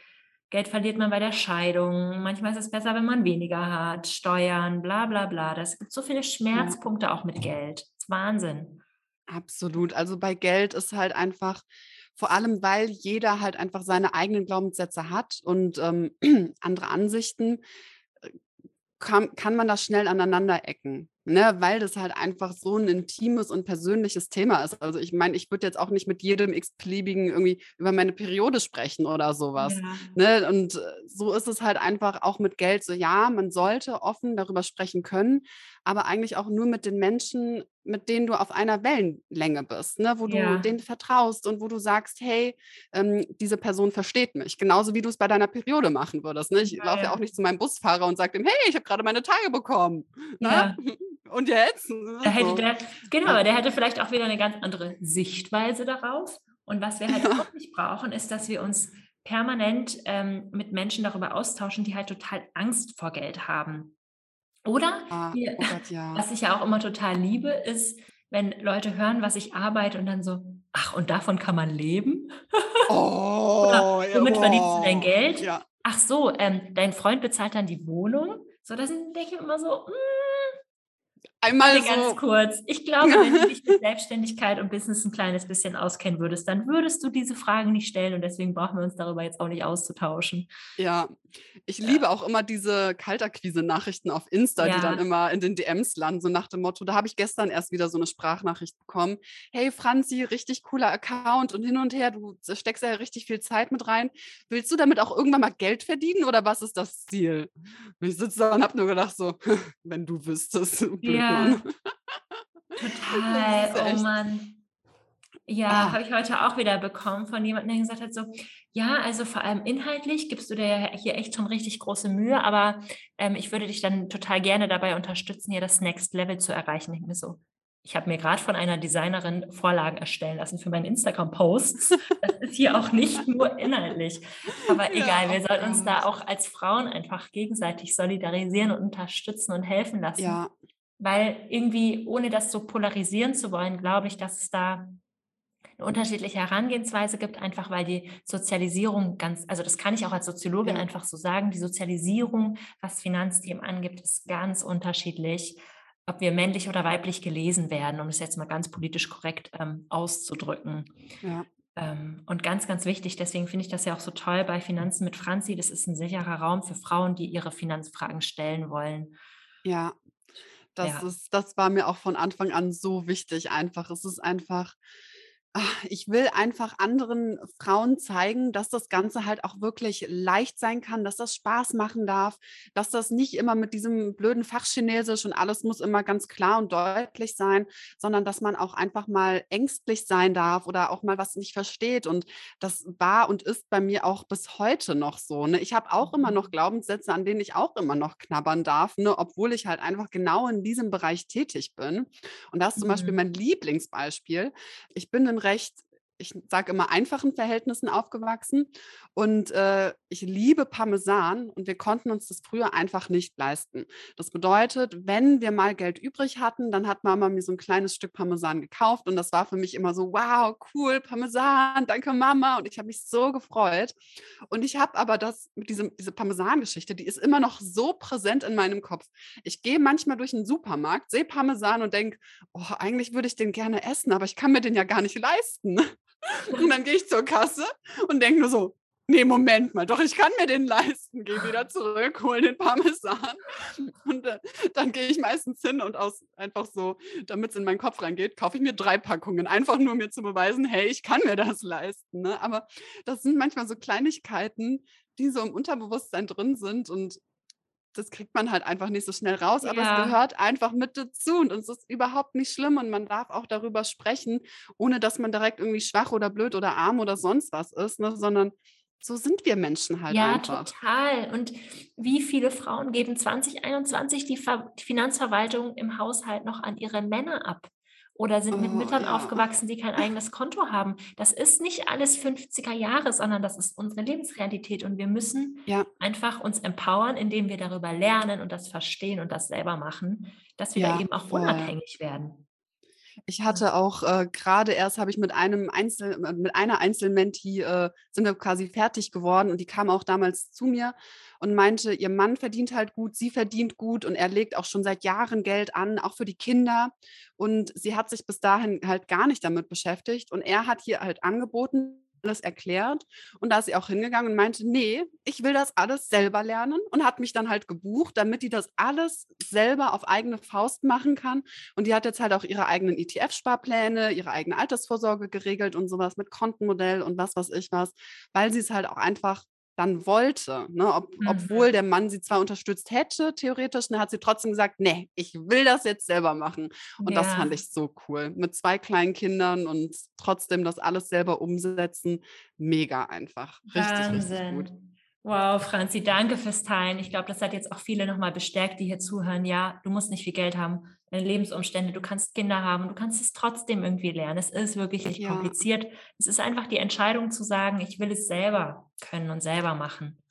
Geld verliert man bei der Scheidung. Manchmal ist es besser, wenn man weniger hat. Steuern, bla bla bla. Das gibt so viele Schmerzpunkte auch mit Geld. Das ist Wahnsinn. absolut. Also bei Geld ist halt einfach, vor allem weil jeder halt einfach seine eigenen Glaubenssätze hat und ähm, andere Ansichten, kann kann man das schnell aneinander ecken, ne, weil das halt einfach so ein intimes und persönliches Thema ist. Also, ich meine, ich würde jetzt auch nicht mit jedem x-beliebigen irgendwie über meine Periode sprechen oder sowas, Ja, ne? Und, äh, so ist es halt einfach auch mit Geld so, ja, man sollte offen darüber sprechen können, aber eigentlich auch nur mit den Menschen, mit denen du auf einer Wellenlänge bist, ne, wo du ja, denen vertraust und wo du sagst: „Hey, ähm, diese Person versteht mich. Genauso wie du es bei deiner Periode machen würdest, ne? Ich laufe ja auch nicht zu meinem Busfahrer und sage ihm: „Hey, ich habe gerade meine Tage bekommen“, ne? Ja, Und jetzt? Ne, hätte der, genau, der hätte vielleicht auch wieder eine ganz andere Sichtweise darauf. Und was wir halt ja. auch nicht brauchen, ist, dass wir uns permanent ähm, mit Menschen darüber austauschen, die halt total Angst vor Geld haben. Oder Ah, wir oh Gott, ja. was ich ja auch immer total liebe, ist, wenn Leute hören, was ich arbeite und dann so: „Ach, und davon kann man leben?“ Oder: Oh, ja, „Womit verdienst du dein oh, Geld?“ ja. „Ach so, ähm, dein Freund bezahlt dann die Wohnung?“ So, das sind denke ich immer so: „Hm, Einmal Warte ganz so kurz. Ich glaube, wenn du dich mit Selbstständigkeit und Business 'n kleines bisschen auskennen würdest, dann würdest du diese Fragen nicht stellen und deswegen brauchen wir uns darüber jetzt auch nicht auszutauschen. Ja, ich Ja. liebe auch immer diese Kaltakquise-Nachrichten auf Insta, die dann Ja, immer in den DMs landen, so nach dem Motto da habe ich gestern erst wieder so 'ne Sprachnachricht bekommen: „Hey Franzi, richtig cooler Account und hin und her, du steckst ja richtig viel Zeit mit rein. Willst du damit auch irgendwann mal Geld verdienen oder was ist das Ziel?“ Und ich sitze da und habe nur gedacht so: „Wenn du wüsstest, Blödmann.“ ja, Das ist total. ja Oh Mann. Ja, ah, habe ich heute auch wieder bekommen von jemandem, der gesagt hat so: „Ja, also vor allem inhaltlich gibst du dir ja hier echt schon richtig große Mühe, aber, ähm, ich würde dich dann total gerne dabei unterstützen, hier das Next Level zu erreichen.“ Ich mir so: „Ich habe mir grad von einer Designerin Vorlagen erstellen lassen für meine Instagram-Posts. Das ist hier auch nicht nur inhaltlich.“ Aber ja, egal, wir oh sollten uns da auch als Frauen einfach gegenseitig solidarisieren und unterstützen und helfen lassen, Ja, weil irgendwie, ohne das so polarisieren zu wollen, glaube ich, dass es da 'ne unterschiedliche Herangehensweise gibt, einfach weil die Sozialisierung ganz also, das kann ich auch als Soziologin ja, einfach so sagen, die Sozialisierung, was Finanzthemen angibt, ist ganz unterschiedlich, ob wir männlich oder weiblich gelesen werden, um es jetzt mal ganz politisch korrekt, ähm, auszudrücken. ja, Ähm, und ganz, ganz wichtig, deswegen finde ich das ja auch so toll bei Finanzen mit Franzi, das ist 'n sicherer Raum für Frauen, die ihre Finanzfragen stellen wollen. ja. Das Ja, ist das war mir auch von Anfang an so wichtig einfach. Es ist einfach ich will einfach anderen Frauen zeigen, dass das Ganze halt auch wirklich leicht sein kann, dass das Spaß machen darf, dass das nicht immer mit diesem blöden Fachchinesisch und alles muss immer ganz klar und deutlich sein, sondern dass man auch einfach mal ängstlich sein darf oder auch mal was nicht versteht. Und das war und ist bei mir auch bis heute noch so, ne? Ich habe auch immer noch mhm. Glaubenssätze, an denen ich auch immer noch knabbern darf, ne, obwohl ich halt einfach genau in diesem Bereich tätig bin. Und das ist zum Beispiel Mhm. mein Lieblingsbeispiel. Ich bin in recht ich sage immer, einfachen Verhältnissen aufgewachsen und, äh, ich liebe Parmesan und wir konnten uns das früher einfach nicht leisten. Das bedeutet, wenn wir mal Geld übrig hatten, dann hat Mama mir so ein kleines Stück Parmesan gekauft und das war für mich immer so: „Wow, cool, Parmesan, danke Mama.“ Und ich habe mich so gefreut. Und ich habe aber das mit diesem diese Parmesangeschichte, die ist immer noch so präsent in meinem Kopf. Ich gehe manchmal durch 'n Supermarkt, sehe Parmesan und denke: „Oh, eigentlich würde ich den gerne essen, aber ich kann mir den ja gar nicht leisten.“ Und dann gehe ich zur Kasse und denke nur so: „Ne, Moment mal, doch, ich kann mir den leisten.“ Gehe wieder zurück, hole den Parmesan und, äh, dann gehe ich meistens hin und aus einfach so, damit's in meinen Kopf reingeht, kaufe ich mir 3 Packungen, einfach nur, um mir zu beweisen: „Hey, ich kann mir das leisten“, ne? Aber das sind manchmal so Kleinigkeiten, die so im Unterbewusstsein drin sind und das kriegt man halt einfach nicht so schnell raus, aber ja. es gehört einfach mit dazu und es ist überhaupt nicht schlimm und man darf auch darüber sprechen, ohne dass man direkt irgendwie schwach oder blöd oder arm oder sonst was ist, ne? sondern so sind wir Menschen halt ja, einfach. Ja, total. Und wie viele Frauen geben 2021 die, Ver die Finanzverwaltung im Haushalt noch an ihre Männer ab? Oder sind mit oh, Müttern ja. aufgewachsen, die kein eigenes Konto haben. Das ist nicht alles 50er Jahre, sondern das ist unsere Lebensrealität und wir müssen ja. einfach uns empowern, indem wir darüber lernen und das verstehen und das selber machen, dass wir ja, da eben auch voll. unabhängig werden. Ich hatte auch äh, gerade erst habe ich mit einem Einzel mit einer Einzelmenti äh, sind wir quasi fertig geworden und die kam auch damals zu mir und meinte, ihr Mann verdient halt gut, sie verdient gut und er legt auch schon seit Jahren Geld an, auch für die Kinder und sie hat sich bis dahin halt gar nicht damit beschäftigt und er hat hier halt angeboten, alles erklärt. Und da ist sie auch hingegangen und meinte, nee, ich will das alles selber lernen und hat mich dann halt gebucht, damit die das alles selber auf eigene Faust machen kann. Und die hat jetzt halt auch ihre eigenen ETF-Sparpläne, ihre eigene Altersvorsorge geregelt und sowas mit Kontenmodell und was weiß ich was, weil sie es halt auch einfach dann wollte, ne? Ob, mhm. obwohl der Mann sie zwar unterstützt hätte, theoretisch, dann hat sie trotzdem gesagt, nee, ich will das jetzt selber machen. Und ja. das fand ich so cool. Mit zwei kleinen Kindern und trotzdem das alles selber umsetzen, mega einfach. Richtig, Wahnsinn. richtig gut. Wow, Franzi, danke fürs Teilen. Ich glaube, das hat jetzt auch viele nochmal bestärkt, die hier zuhören. Ja, du musst nicht viel Geld haben, deine Lebensumstände, du kannst Kinder haben, du kannst es trotzdem irgendwie lernen. Es ist wirklich nicht ja. kompliziert. Es ist einfach die Entscheidung zu sagen, ich will es selber können und selber machen.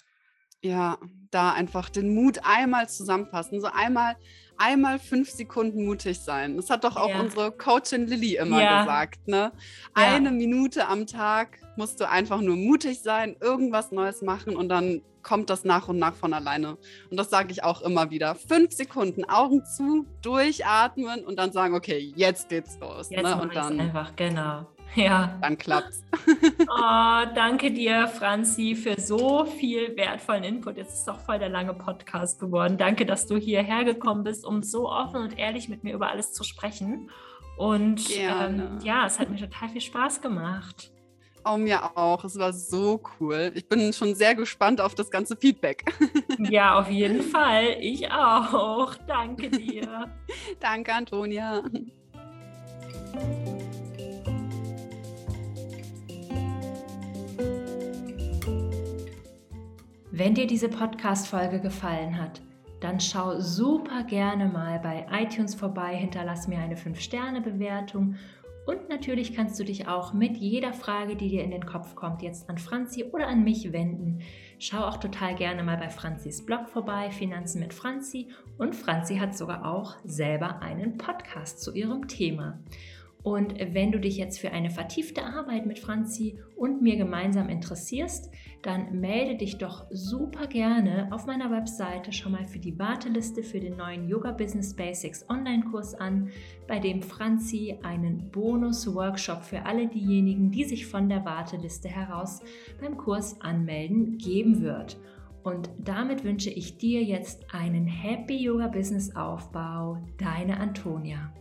Ja, da einfach den Mut einmal zusammenfassen, so einmal, einmal fünf Sekunden mutig sein. Das hat doch auch ja. unsere Coachin Lilly immer ja. gesagt. Ne? Eine Minute am Tag musst du einfach nur mutig sein, irgendwas Neues machen und dann kommt das nach und nach von alleine. Und das sage ich auch immer wieder. Fünf Sekunden Augen zu, durchatmen und dann sagen, okay, jetzt geht's los. Jetzt ne? Und dann einfach, genau. Ja. Dann klappt's. oh, danke dir, Franzi, für so viel wertvollen Input. Jetzt ist doch voll der lange Podcast geworden. Danke, dass du hierher gekommen bist, um so offen und ehrlich mit mir über alles zu sprechen. Und ähm, ja, es hat mir total viel Spaß gemacht. Oh, mir auch. Es war so cool. Ich bin schon sehr gespannt auf das ganze Feedback. Ja, auf jeden Fall. Ich auch. Danke dir. Danke, Antonia. Wenn dir diese Podcast-Folge gefallen hat, dann schau super gerne mal bei iTunes vorbei, hinterlass mir eine 5-Sterne-Bewertung und natürlich kannst du dich auch mit jeder Frage, die dir in den Kopf kommt, jetzt an Franzi oder an mich wenden. Schau auch total gerne mal bei Franzis Blog vorbei, Finanzen mit Franzi. Und Franzi hat sogar auch selber einen Podcast zu ihrem Thema. Und wenn du dich jetzt für eine vertiefte Arbeit mit Franzi und mir gemeinsam interessierst, dann melde dich doch super gerne auf meiner Webseite schon mal für die Warteliste für den neuen Yoga Business Basics Online-Kurs an, bei dem Franzi einen Bonus-Workshop für alle diejenigen, die sich von der Warteliste heraus beim Kurs anmelden, geben wird. Und damit wünsche ich dir jetzt einen Happy Yoga Business Aufbau. Deine Antonia.